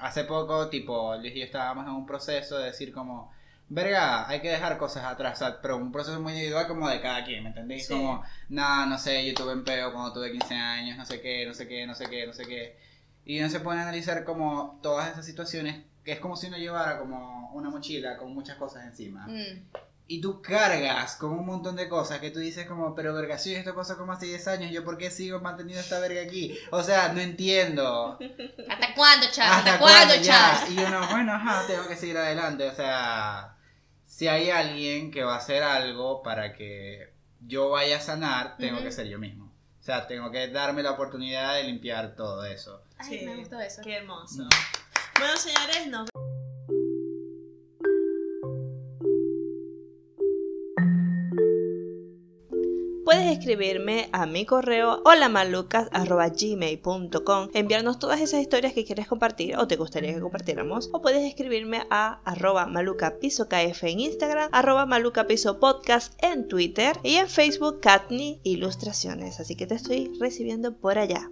[SPEAKER 3] hace poco, tipo, Luis y yo estábamos en un proceso de decir como, verga, hay que dejar cosas atrás, pero un proceso muy individual como de cada quien, ¿me entendéis? Como, nada, no sé, yo tuve peo cuando tuve 15 años, no sé qué, no sé qué, no sé qué, no sé qué. Y uno se pone a analizar como todas esas situaciones, que es como si uno llevara como una mochila con muchas cosas encima. Mm y tú cargas con un montón de cosas que tú dices como, pero verga, si esto cosa como hace 10 años, ¿yo por qué sigo manteniendo esta verga aquí? O sea, no entiendo.
[SPEAKER 2] ¿Hasta cuándo, Charles? ¿Hasta, cuándo, Charles?
[SPEAKER 3] Y uno, bueno, ajá, tengo que seguir adelante. O sea, si hay alguien que va a hacer algo para que yo vaya a sanar, tengo que ser yo mismo. O sea, tengo que darme la oportunidad de limpiar todo eso.
[SPEAKER 2] Ay, me gustó eso.
[SPEAKER 1] Qué hermoso. Mm. Bueno, señores, nos puedes escribirme a mi correo holamalucas.gmail.com enviarnos todas esas historias que quieres compartir o te gustaría que compartiéramos o puedes escribirme a arroba malucapisokf en Instagram arroba malucapisopodcast en Twitter y en Facebook Katni Ilustraciones. Así que te estoy recibiendo por allá